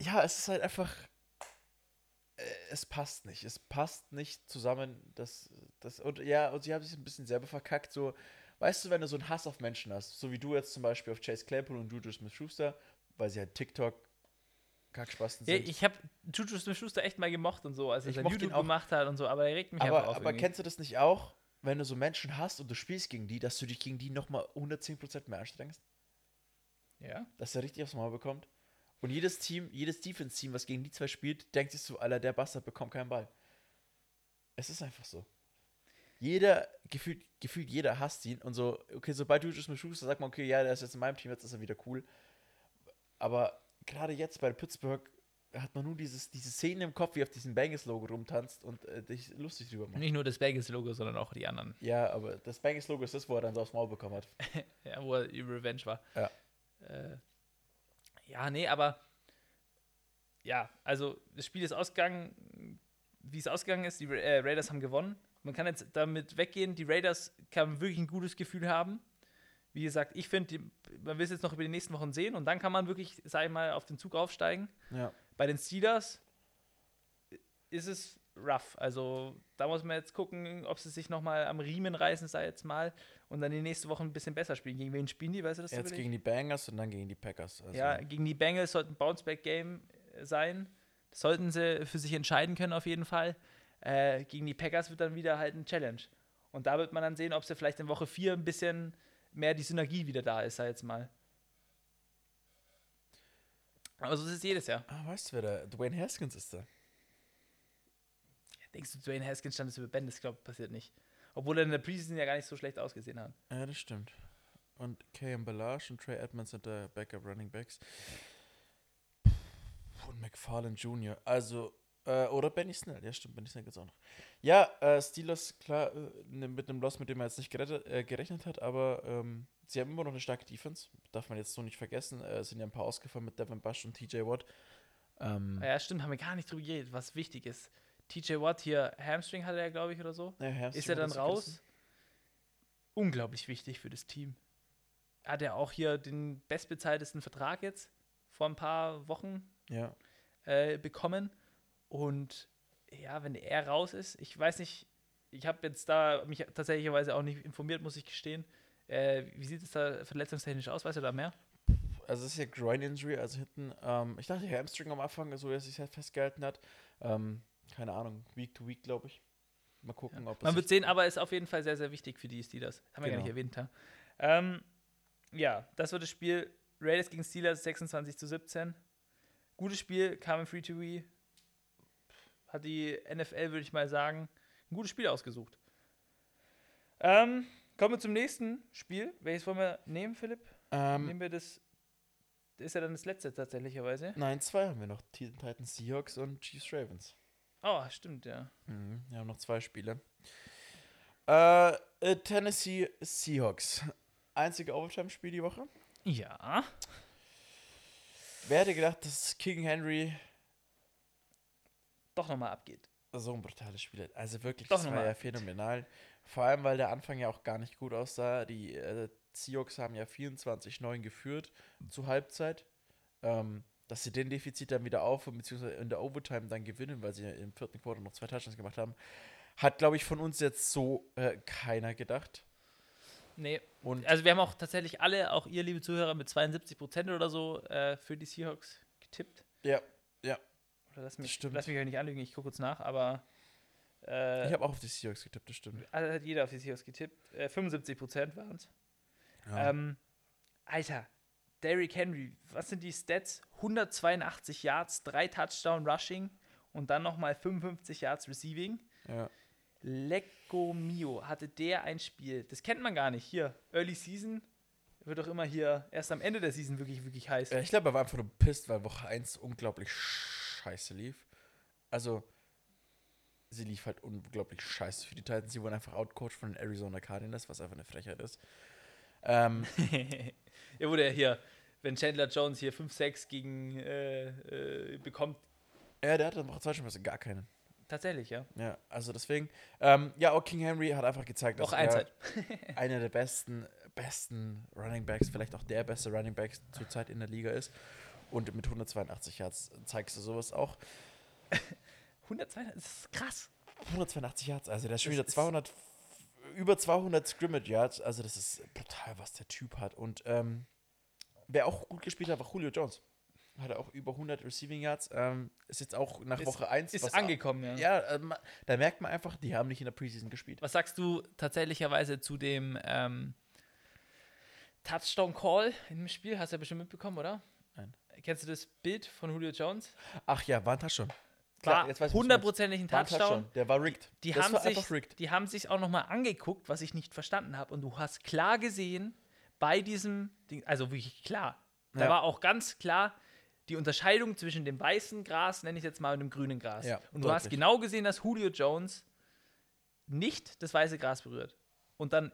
Speaker 2: ja, es ist halt einfach. äh, Es passt nicht. Es passt nicht zusammen. Das, das, und ja, und sie haben sich ein bisschen selber verkackt. So, weißt du, wenn du so einen Hass auf Menschen hast, so wie du jetzt zum Beispiel auf Chase Claypool und Juju Smith-Schuster, weil sie halt TikTok Kackspasten
Speaker 1: Ja,
Speaker 2: sind.
Speaker 1: ich habe Juju Smith-Schuster echt mal gemocht und so, als er
Speaker 2: Ich
Speaker 1: sein YouTube gemacht hat und so, aber er regt mich
Speaker 2: aber
Speaker 1: einfach auf.
Speaker 2: aber
Speaker 1: irgendwie.
Speaker 2: kennst du das nicht auch, wenn du so Menschen hast und du spielst gegen die, dass du dich gegen die nochmal 110% mehr anstrengst?
Speaker 1: ja?
Speaker 2: Dass er richtig aufs Maul bekommt? Und jedes Team, jedes Defense-Team, was gegen die zwei spielt, denkt sich so, Alter, der Bastard bekommt keinen Ball. Es ist einfach so. Jeder, gefühlt, gefühlt jeder hasst ihn und so, okay, sobald du mit Schuster sagt man, okay, ja, der ist jetzt in meinem Team, jetzt ist er wieder cool. Aber gerade jetzt bei Pittsburgh hat man nur dieses, diese Szene im Kopf, wie auf diesem Bengals-Logo rumtanzt und äh, dich lustig drüber macht.
Speaker 1: Nicht nur das Vegas-Logo, sondern auch die anderen.
Speaker 2: Ja, aber das Bengals-Logo ist das, wo er dann so aufs Maul bekommen hat. <laughs>
Speaker 1: Ja, wo er über Revenge war.
Speaker 2: Ja.
Speaker 1: Äh, ja, nee, aber ja, also das Spiel ist ausgegangen, wie es ausgegangen ist. Die Ra äh, Raiders haben gewonnen. Man kann jetzt damit weggehen, die Raiders kann wirklich ein gutes Gefühl haben. Wie gesagt, ich finde, man will es jetzt noch über die nächsten Wochen sehen und dann kann man wirklich, sag ich mal, auf den Zug aufsteigen.
Speaker 2: Ja.
Speaker 1: Bei den Steelers ist es rough. Also da muss man jetzt gucken, ob sie sich nochmal am Riemen reißen, sei jetzt mal, und dann die nächste Woche ein bisschen besser spielen. Gegen wen spielen die? Weißt du das
Speaker 2: Jetzt gegen die Bangers und dann gegen die Packers. Also,
Speaker 1: Ja, gegen die Bengals sollte ein Bounceback-Game sein. Das sollten sie für sich entscheiden können, auf jeden Fall. Äh, gegen die Packers wird dann wieder halt ein Challenge. Und da wird man dann sehen, ob sie vielleicht in Woche 4 ein bisschen mehr die Synergie wieder da ist, sei jetzt mal. Aber so ist es jedes Jahr.
Speaker 2: Ah, weißt du, wer der Dwayne Haskins ist da?
Speaker 1: Denkst du, Dwayne Haskins stand das über Ben? Das glaube ich passiert nicht. Obwohl er in der Preseason ja gar nicht so schlecht ausgesehen hat.
Speaker 2: Ja, das stimmt. Und K.M. Bellage und Trey Edmonds sind der Backup Running Backs. Und McFarlane Jr. Also, äh, oder Benny Snell. Ja, stimmt, Benny Snell gibt's auch noch. Ja, äh, Steelers, klar, äh, ne- mit einem Loss, mit dem er jetzt nicht gerettet, äh, gerechnet hat, aber ähm, sie haben immer noch eine starke Defense. Darf man jetzt so nicht vergessen. Äh, es sind ja ein paar ausgefallen mit Devin Bush und TJ Watt. Ähm,
Speaker 1: Ah Ja, stimmt, haben wir gar nicht drüber geredet, was wichtig ist. TJ Watt hier, Hamstring hatte er, glaube ich, oder so.
Speaker 2: ja,
Speaker 1: Ist er dann raus?
Speaker 2: gerissen.
Speaker 1: Unglaublich wichtig für das Team. Hat er auch hier den bestbezahltesten Vertrag jetzt vor ein paar Wochen
Speaker 2: Ja.
Speaker 1: äh, bekommen. Und ja, wenn er raus ist, ich weiß nicht, ich habe jetzt da mich tatsächlich auch nicht informiert, muss ich gestehen. Äh, wie sieht es da verletzungstechnisch aus? Weißt du da mehr?
Speaker 2: Also es ist ja Groin Injury, also hinten. Ähm, ich dachte Hamstring am Anfang, so dass sich halt festgehalten hat. Ähm, keine Ahnung, Week to Week, glaube ich. Mal gucken, ob
Speaker 1: Man wird sehen, aber ist auf jeden Fall sehr, sehr wichtig für die Steelers. Haben wir gar
Speaker 2: Genau.
Speaker 1: nicht erwähnt. Ja. Ähm, ja, das wird das Spiel. Raiders gegen Steelers 26 zu 17. Gutes Spiel, kam im Free TV. Hat die NFL, würde ich mal sagen, ein gutes Spiel ausgesucht. Ähm, kommen wir zum nächsten Spiel. Welches wollen wir nehmen, Philipp?
Speaker 2: Ähm,
Speaker 1: Nehmen wir das. Ist ja dann das letzte tatsächlicherweise.
Speaker 2: nein, zwei haben wir noch. Titans Seahawks und Chiefs Ravens.
Speaker 1: Oh, stimmt, ja.
Speaker 2: Mhm, wir haben noch zwei Spiele. Äh, äh, Tennessee Seahawks. Einzige Overtime-Spiel die Woche.
Speaker 1: Ja.
Speaker 2: Wer hätte gedacht, dass King Henry
Speaker 1: Doch nochmal abgeht.
Speaker 2: so ein brutales Spiel hat? Also wirklich,
Speaker 1: Doch
Speaker 2: das war ja
Speaker 1: abgeht.
Speaker 2: phänomenal. Vor allem, weil der Anfang ja auch gar nicht gut aussah. Die äh, Seahawks haben ja 24-9 geführt zur Halbzeit. Ähm, dass sie den Defizit dann wieder auf beziehungsweise in der Overtime dann gewinnen, weil sie im vierten Quarter noch zwei Touchdowns gemacht haben, hat, glaube ich, von uns jetzt so äh, keiner gedacht.
Speaker 1: Nee,
Speaker 2: Und
Speaker 1: Also wir haben auch tatsächlich alle, auch ihr, liebe Zuhörer, mit 72 Prozent oder so äh, für die Seahawks getippt.
Speaker 2: ja, ja.
Speaker 1: Oder lass mich,
Speaker 2: stimmt.
Speaker 1: lass mich ja nicht anlügen, ich gucke kurz nach, aber äh,
Speaker 2: Ich habe auch auf die Seahawks getippt, das stimmt.
Speaker 1: also hat jeder auf die Seahawks getippt. Äh, 75% waren es.
Speaker 2: Ja.
Speaker 1: Ähm, Alter, Derrick Henry, was sind die Stats? 182 Yards, 3 Touchdown Rushing und dann nochmal 55 Yards Receiving.
Speaker 2: ja.
Speaker 1: Lecco Mio, hatte der ein Spiel. Das kennt man gar nicht. Hier, Early Season wird doch immer hier erst am Ende der Season wirklich, wirklich heiß.
Speaker 2: Ja, ich glaube, er war einfach nur pisst, weil Woche 1 unglaublich scheiße lief. Also, sie lief halt unglaublich scheiße für die Titans. Sie wurden einfach outcoached von den Arizona Cardinals, was einfach eine Frechheit ist. Ähm, <laughs>
Speaker 1: ja, wurde ja hier, wenn Chandler Jones hier 5-6 gegen äh, äh, bekommt,
Speaker 2: ja, der in Woche 2 schon fast gar keinen.
Speaker 1: tatsächlich, ja.
Speaker 2: Ja, also deswegen, ähm, ja, auch King Henry hat einfach gezeigt, dass
Speaker 1: Auch
Speaker 2: er
Speaker 1: halt. <laughs>
Speaker 2: einer der besten, besten Running Backs, vielleicht auch der beste Running Back zurzeit in der Liga ist. Und mit 182 Yards zeigst du sowas auch. <laughs>
Speaker 1: 102, das ist krass.
Speaker 2: 182 Yards, also der ist schon wieder
Speaker 1: ist-
Speaker 2: 200, über 200 Scrimmage Yards, also das ist brutal, was der Typ hat. Und ähm, wer auch gut gespielt hat, war Julio Jones. Hat er auch über 100 Receiving Yards. Ähm, ist jetzt auch nach
Speaker 1: Ist-
Speaker 2: Woche 1.
Speaker 1: Ist angekommen, ja.
Speaker 2: Ja, ähm, da merkt man einfach, die haben nicht in der Preseason gespielt.
Speaker 1: Was sagst du tatsächlicherweise zu dem ähm, Touchdown Call im Spiel? Hast du ja bestimmt mitbekommen, oder?
Speaker 2: Nein.
Speaker 1: Kennst du das Bild von Julio Jones?
Speaker 2: Ach ja, war ein Touchdown.
Speaker 1: War
Speaker 2: jetzt meinst.
Speaker 1: hundertprozentig ein
Speaker 2: War ein
Speaker 1: Touchdown.
Speaker 2: Der war rigged.
Speaker 1: Die
Speaker 2: das
Speaker 1: haben,
Speaker 2: war
Speaker 1: sich,
Speaker 2: rigged.
Speaker 1: die haben sich auch nochmal angeguckt, was ich nicht verstanden habe. Und du hast klar gesehen, bei diesem Ding, also wirklich klar, da
Speaker 2: Ja.
Speaker 1: war auch ganz klar die Unterscheidung zwischen dem weißen Gras, nenne ich jetzt mal, und dem grünen Gras.
Speaker 2: Ja,
Speaker 1: und du hast genau gesehen, dass Julio Jones nicht das weiße Gras berührt. Und dann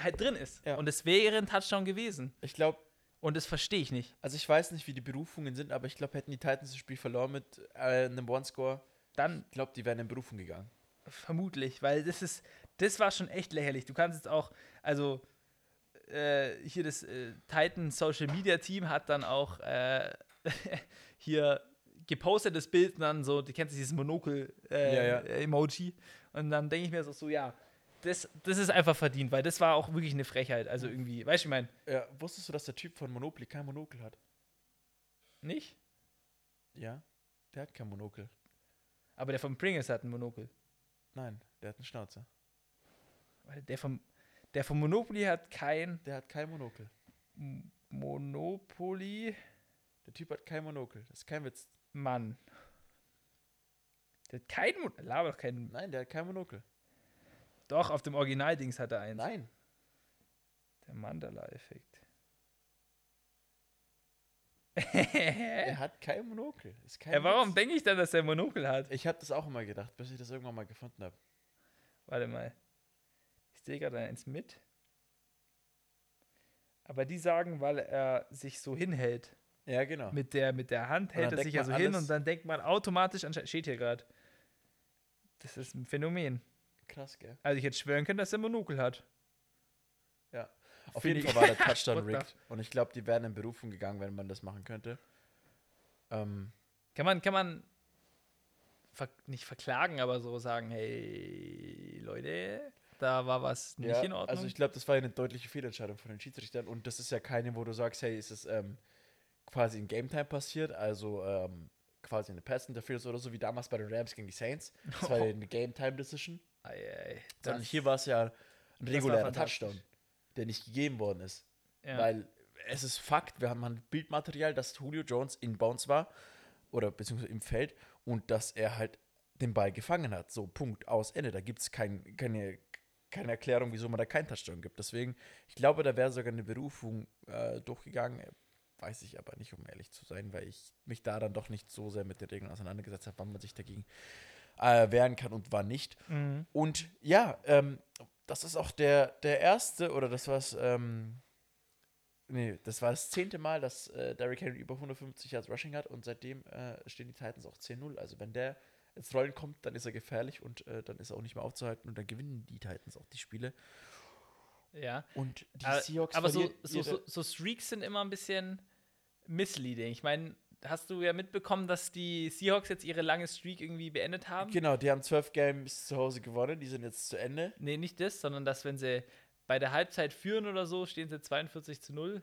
Speaker 1: halt drin ist.
Speaker 2: Ja.
Speaker 1: Und es wäre ein Touchdown gewesen.
Speaker 2: Ich glaube,
Speaker 1: Und das verstehe ich nicht.
Speaker 2: also ich weiß nicht, wie die Berufungen sind, aber ich glaube, hätten die Titans das Spiel verloren mit äh, einem One-Score,
Speaker 1: Dann
Speaker 2: ich glaube, die wären in Berufung gegangen.
Speaker 1: Vermutlich, weil das ist, das war schon echt lächerlich. Du kannst jetzt auch, also äh, hier das äh, Titan Social Media Team hat dann auch äh, <laughs> hier gepostet das Bild und dann so, du kennst dieses Monokel äh,
Speaker 2: Ja, ja.
Speaker 1: Emoji und dann denke ich mir so, so ja, das, das ist einfach verdient, weil das war auch wirklich eine Frechheit. Also irgendwie, weißt du, ich meine,
Speaker 2: Ja, wusstest du, dass der Typ von Monopoly kein Monokel hat?
Speaker 1: nicht,
Speaker 2: Ja, der hat kein Monokel.
Speaker 1: aber der von Pringles hat ein Monokel.
Speaker 2: Nein, der hat einen Schnauzer.
Speaker 1: Der vom, der vom Monopoly hat kein
Speaker 2: Der hat kein Monokel.
Speaker 1: M- Monopoly.
Speaker 2: Der Typ hat kein Monokel. Das ist kein Witz.
Speaker 1: Mann. Der hat kein Mon Laber doch kein.
Speaker 2: Nein, der hat kein Monokel.
Speaker 1: Doch, auf dem Original-Dings hat er eins.
Speaker 2: Nein.
Speaker 1: Der Mandala-Effekt. <laughs>
Speaker 2: Er hat kein Monokel. Kein
Speaker 1: ja, warum denke ich dann, dass er Monokel hat?
Speaker 2: Ich habe das auch immer gedacht, bis ich das irgendwann mal gefunden habe.
Speaker 1: Warte mal. Ich sehe gerade eins mit. Aber die sagen, weil er sich so hinhält.
Speaker 2: Ja, genau.
Speaker 1: Mit der, mit der Hand hält er sich ja so hin und dann denkt man automatisch, anscheinend steht hier gerade. Das ist ein Phänomen.
Speaker 2: Krass, gell?
Speaker 1: Also ich hätte schwören können, dass er Monokel hat.
Speaker 2: Ja. Auf
Speaker 1: Find
Speaker 2: jeden Fall war der <laughs> Touchdown rigged. Und ich glaube, die wären in Berufung gegangen, wenn man das machen könnte. Ähm,
Speaker 1: Kann man, kann man ver nicht verklagen, aber so sagen, hey, Leute, da war was nicht
Speaker 2: ja,
Speaker 1: in Ordnung.
Speaker 2: Also ich glaube, das war eine deutliche Fehlentscheidung von den Schiedsrichtern. Und das ist ja keine, wo du sagst, hey, ist es ähm, quasi in Game Time passiert, also ähm, quasi eine Pass Interference oder so, wie damals bei den Rams gegen die Saints. Das war ja <laughs> eine Game Time Decision.
Speaker 1: Ei,
Speaker 2: Sondern hier war es ja ein regulärer. Touchdown, der nicht gegeben worden ist.
Speaker 1: ja.
Speaker 2: Weil es ist Fakt, wir haben ein Bildmaterial, dass Julio Jones in Bounce war oder beziehungsweise im Feld und dass er halt den Ball gefangen hat. So, Punkt, aus, Ende. Da gibt es kein, keine, keine Erklärung, wieso man da keinen Touchdown gibt. Deswegen, ich glaube, da wäre sogar eine Berufung äh, durchgegangen. Weiß ich aber nicht, um ehrlich zu sein, weil ich mich da dann doch nicht so sehr mit den Regeln auseinandergesetzt habe, wann man sich dagegen äh, wehren kann und wann nicht.
Speaker 1: Mhm.
Speaker 2: Und ja, ähm, das ist auch der, der erste, oder das war's, ähm, nee, das war das zehnte Mal, dass äh, Derrick Henry über 150 Yards Rushing hat und seitdem äh, stehen die Titans auch 10-0. Also wenn der ins Rollen kommt, dann ist er gefährlich und äh, dann ist er auch nicht mehr aufzuhalten und dann gewinnen die Titans auch die Spiele.
Speaker 1: ja.
Speaker 2: Und die
Speaker 1: Aber,
Speaker 2: Seahawks
Speaker 1: aber so, so, so, so Streaks sind immer ein bisschen misleading. Ich meine, hast du ja mitbekommen, dass die Seahawks jetzt ihre lange Streak irgendwie beendet haben?
Speaker 2: Genau, die haben 12 Games zu Hause gewonnen, die sind jetzt zu Ende.
Speaker 1: Nee, nicht das, sondern dass, wenn sie bei der Halbzeit führen oder so, stehen sie 42 zu 0.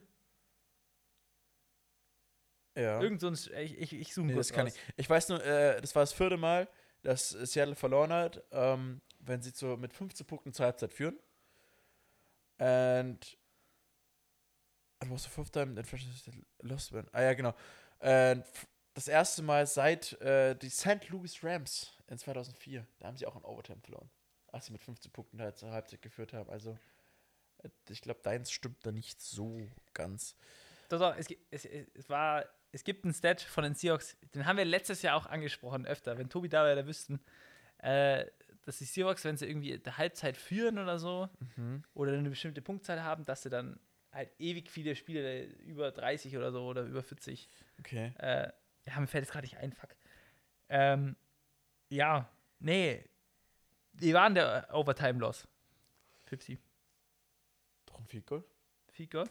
Speaker 2: Ja.
Speaker 1: Irgend so ein, ich, ich, ich zoome
Speaker 2: Nee,
Speaker 1: kurz
Speaker 2: das kann
Speaker 1: raus.
Speaker 2: ich. Ich weiß nur, äh, das war das vierte Mal, dass Seattle verloren hat, ähm, wenn sie so mit 15 Punkten zur Halbzeit führen. And it was the fifth time that Franchise lost when. Ah ja, genau. F- das erste Mal seit äh, die St. Louis Rams in 2004. Da haben sie auch in Overtime verloren. Als sie mit 15 Punkten halt zur Halbzeit geführt haben. Also, äh, ich glaube, deins stimmt da nicht so ganz.
Speaker 1: Doch, doch, es, es, es, war, es gibt einen Stat von den Seahawks, den haben wir letztes Jahr auch angesprochen, öfter, wenn Tobi da wäre, der wüssten, äh, dass die Seahawks, wenn sie irgendwie der Halbzeit führen oder so, oder eine bestimmte Punktzahl haben, dass sie dann halt ewig viele Spiele, über 30 oder so, oder über 40,
Speaker 2: Okay.
Speaker 1: äh, ja, mir fällt jetzt gerade nicht ein, fuck. Ähm, ja, nee, wie war denn der Overtime-Loss? Pipsi,
Speaker 2: Doch ein Field Goal?
Speaker 1: Field Goal?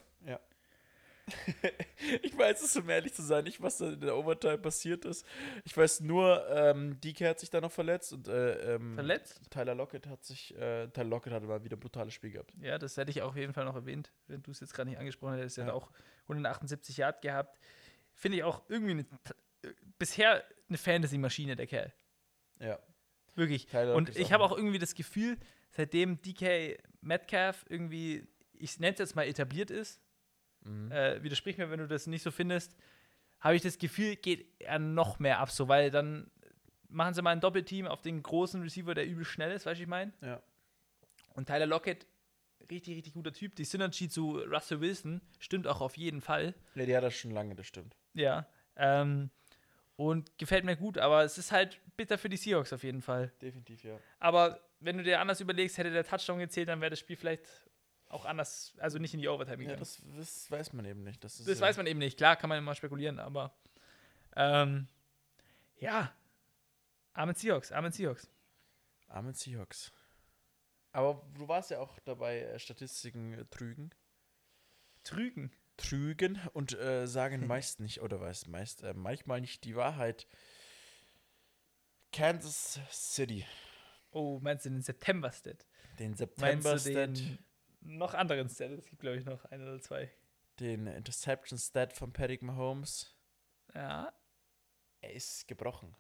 Speaker 1: <laughs>
Speaker 2: Ich weiß es, um ehrlich zu sein, nicht, was da in der Overtime passiert ist. Ich weiß nur, ähm, DK hat sich da noch verletzt und äh, ähm,
Speaker 1: Verletzt?
Speaker 2: Tyler Lockett hat sich, äh, Tyler Lockett hatte mal wieder ein brutales Spiel gehabt.
Speaker 1: Ja, das hätte ich auf jeden Fall noch erwähnt, wenn du es jetzt gerade nicht angesprochen hättest. Er hat
Speaker 2: Ja.
Speaker 1: auch 178 Yard gehabt. Finde ich auch irgendwie eine, äh, bisher eine Fantasy-Maschine, der Kerl.
Speaker 2: Ja.
Speaker 1: Wirklich.
Speaker 2: Tyler
Speaker 1: Und ich habe auch irgendwie das Gefühl, seitdem DK Metcalf irgendwie, ich nenne es jetzt mal etabliert ist,
Speaker 2: Mhm.
Speaker 1: äh, widersprich mir, wenn du das nicht so findest, habe ich das Gefühl, geht er noch mehr ab, so, weil dann machen sie mal ein Doppelteam auf den großen Receiver, der übel schnell ist, weißt du, ich meine?
Speaker 2: Ja.
Speaker 1: Und Tyler Lockett, richtig, richtig guter Typ. Die Synergy zu Russell Wilson stimmt auch auf jeden Fall.
Speaker 2: Nee, die hat das schon lange, das stimmt.
Speaker 1: Ja. Ähm, und gefällt mir gut, aber es ist halt bitter für die Seahawks auf jeden Fall.
Speaker 2: Definitiv, ja.
Speaker 1: Aber wenn du dir anders überlegst, hätte der Touchdown gezählt, dann wäre das Spiel vielleicht auch anders, also nicht in die Overtime
Speaker 2: Ja,
Speaker 1: gegangen.
Speaker 2: das, das weiß man eben nicht. Das, ist
Speaker 1: das
Speaker 2: ja,
Speaker 1: weiß man eben nicht. Klar kann man immer spekulieren, aber ähm, ja. Armen Seahawks, armen Seahawks.
Speaker 2: Armen Seahawks. Aber du warst ja auch dabei, äh, Statistiken äh, trügen.
Speaker 1: Trügen.
Speaker 2: Trügen und äh, sagen meist nicht, oder weiß meist, äh, manchmal nicht die Wahrheit. Kansas City.
Speaker 1: Oh, meinst du den September-Stat?
Speaker 2: Den
Speaker 1: Meinst
Speaker 2: September Stat,
Speaker 1: den noch anderen Stat? Es gibt, glaube ich, noch ein oder zwei.
Speaker 2: den Interception Stat von Patrick Mahomes.
Speaker 1: Ja.
Speaker 2: Er ist gebrochen.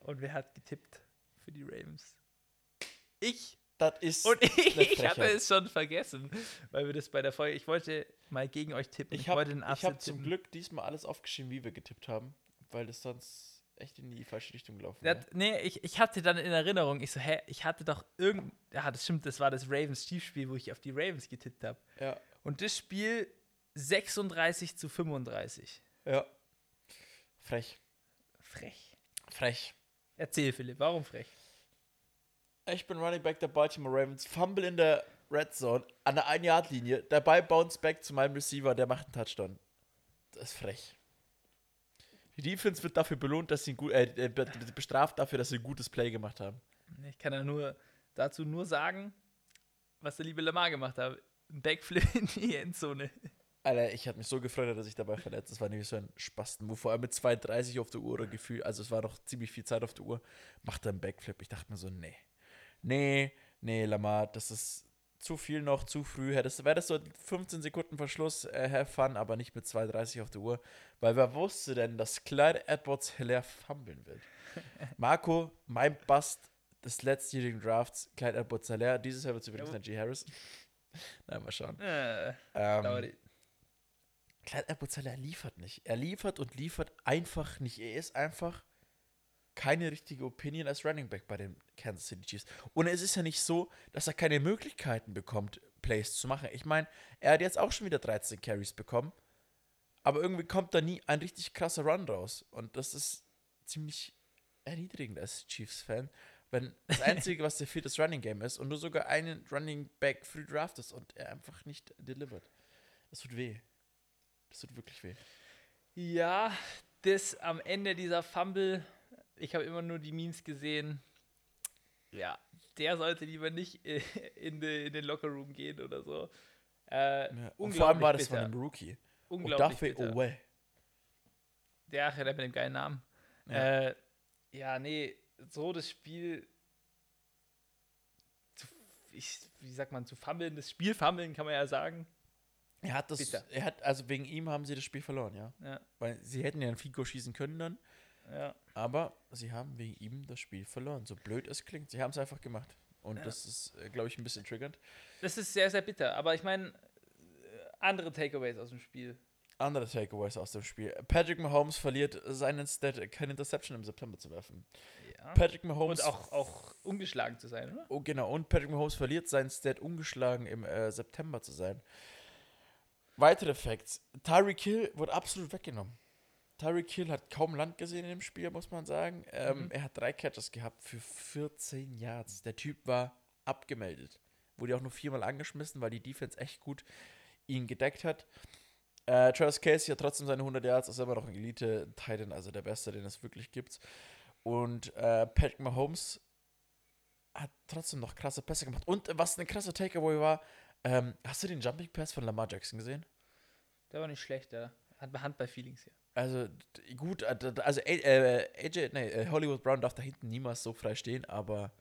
Speaker 1: Und wer hat getippt für die Ravens? Ich.
Speaker 2: Das ist.
Speaker 1: Und <laughs> ich, ich hatte es schon vergessen, weil wir das bei der Folge. Ich wollte mal gegen euch tippen.
Speaker 2: Ich habe
Speaker 1: wollte den
Speaker 2: ich
Speaker 1: Upset
Speaker 2: hab zum. Glück diesmal alles aufgeschrieben, wie wir getippt haben, weil das sonst echt in die falsche Richtung gelaufen
Speaker 1: hat, nee, ich, ich hatte dann in Erinnerung, ich so, hä, ich hatte doch irgend. Ja, das stimmt, das war das Ravens-Chiefs-Spiel, wo ich auf die Ravens getippt habe.
Speaker 2: Ja,
Speaker 1: Und das Spiel 36 zu 35.
Speaker 2: ja. Frech.
Speaker 1: Frech.
Speaker 2: Frech.
Speaker 1: Erzähl, Philipp, warum frech?
Speaker 2: Ich bin Running Back der Baltimore Ravens. Fumble in der Red Zone an der 1-Yard-Linie. Dabei bounce back zu meinem Receiver, der macht einen Touchdown. Das ist frech. Die Defense wird dafür belohnt, dass sie ein gut, äh, äh, be- bestraft dafür, dass sie ein gutes Play gemacht haben.
Speaker 1: Ich kann ja nur dazu nur sagen, was der liebe Lamar gemacht hat. Ein Backflip <laughs> in die Endzone.
Speaker 2: Alter, ich hatte mich so gefreut, dass ich dabei verletzt. Das war nämlich so ein Spasten, vor allem mit 2,30 auf der Uhr oder Gefühl, also es war noch ziemlich viel Zeit auf der Uhr, macht er einen Backflip. Ich dachte mir so, nee. Nee, nee, Lamar, das ist zu viel noch, zu früh. Hättest, wäre das so 15 Sekunden Verschluss, äh, have fun, aber nicht mit 2,30 auf der Uhr. Weil wer wusste denn, dass Clyde Edwards Hilaire fummeln wird? <laughs> Marco, mein Bust des letztjährigen Drafts, Clyde Edwards Hilaire. Dieses Jahr wird es übrigens
Speaker 1: Ja.
Speaker 2: Najee Harris. <laughs> Na, mal schauen.
Speaker 1: Äh,
Speaker 2: Ähm, Clyde edwards er liefert nicht. Er liefert und liefert einfach nicht. Er ist einfach keine richtige Opinion als Running Back bei den Kansas City Chiefs. Und es ist ja nicht so, dass er keine Möglichkeiten bekommt, Plays zu machen. Ich meine, er hat jetzt auch schon wieder 13 Carries bekommen, aber irgendwie kommt da nie ein richtig krasser Run raus. Und das ist ziemlich erniedrigend als Chiefs-Fan, wenn das <laughs> Einzige, was dir fehlt, das Running Game ist und du sogar einen Running Back free draftest und er einfach nicht delivert. Das tut weh. Das tut wirklich weh.
Speaker 1: Ja, das am Ende dieser Fumble, ich habe immer nur die Memes gesehen. Ja, der sollte lieber nicht <laughs> in, de, in den Lockerroom gehen oder so. Äh,
Speaker 2: Ja. Und vor allem war das
Speaker 1: bitter.
Speaker 2: von einem Rookie. Und
Speaker 1: Unglaublich
Speaker 2: dafür,
Speaker 1: bitter.
Speaker 2: oh.
Speaker 1: Der, der mit dem geilen Namen.
Speaker 2: Ja.
Speaker 1: Äh, ja, nee, so das Spiel zu, ich, wie sagt man, zu fummeln, das Spiel fummeln kann man ja sagen.
Speaker 2: Er hat das,
Speaker 1: Bitter.
Speaker 2: er hat, also wegen ihm haben sie das Spiel verloren, ja.
Speaker 1: Ja,
Speaker 2: Weil sie hätten ja ein Fico schießen können dann,
Speaker 1: ja.
Speaker 2: aber sie haben wegen ihm das Spiel verloren. So blöd es klingt. Sie haben es einfach gemacht. Und
Speaker 1: Ja.
Speaker 2: das ist, glaube ich, ein bisschen triggernd.
Speaker 1: Das ist sehr, sehr bitter. Aber ich meine, äh, andere Takeaways aus dem Spiel.
Speaker 2: Andere Takeaways aus dem Spiel. Patrick Mahomes verliert seinen Stat, keine Interception im September zu werfen.
Speaker 1: Ja.
Speaker 2: Patrick Mahomes.
Speaker 1: Und auch, auch ungeschlagen zu sein, oder?
Speaker 2: Oh, genau. Und Patrick Mahomes verliert seinen Stat, ungeschlagen im äh, September zu sein. Weitere Facts. Tyreek Hill wurde absolut weggenommen. Tyreek Hill hat kaum Land gesehen in dem Spiel, muss man sagen. Ähm,
Speaker 1: Mhm.
Speaker 2: Er hat drei Catches gehabt für 14 Yards. Der Typ war abgemeldet. Wurde auch nur viermal angeschmissen, weil die Defense echt gut ihn gedeckt hat. Äh, Travis Casey hat trotzdem seine 100 Yards, ist immer noch ein Elite-Titan, also der Beste, den es wirklich gibt. Und äh, Patrick Mahomes hat trotzdem noch krasse Pässe gemacht. Und was ein krasser Takeaway war, ähm, hast du den Jumping Pass von Lamar Jackson gesehen?
Speaker 1: Der war nicht schlecht, der hat Hand bei Feelings hier.
Speaker 2: Also gut, äh, also äh, AJ, nee, äh, Hollywood Brown darf da hinten niemals so frei stehen, aber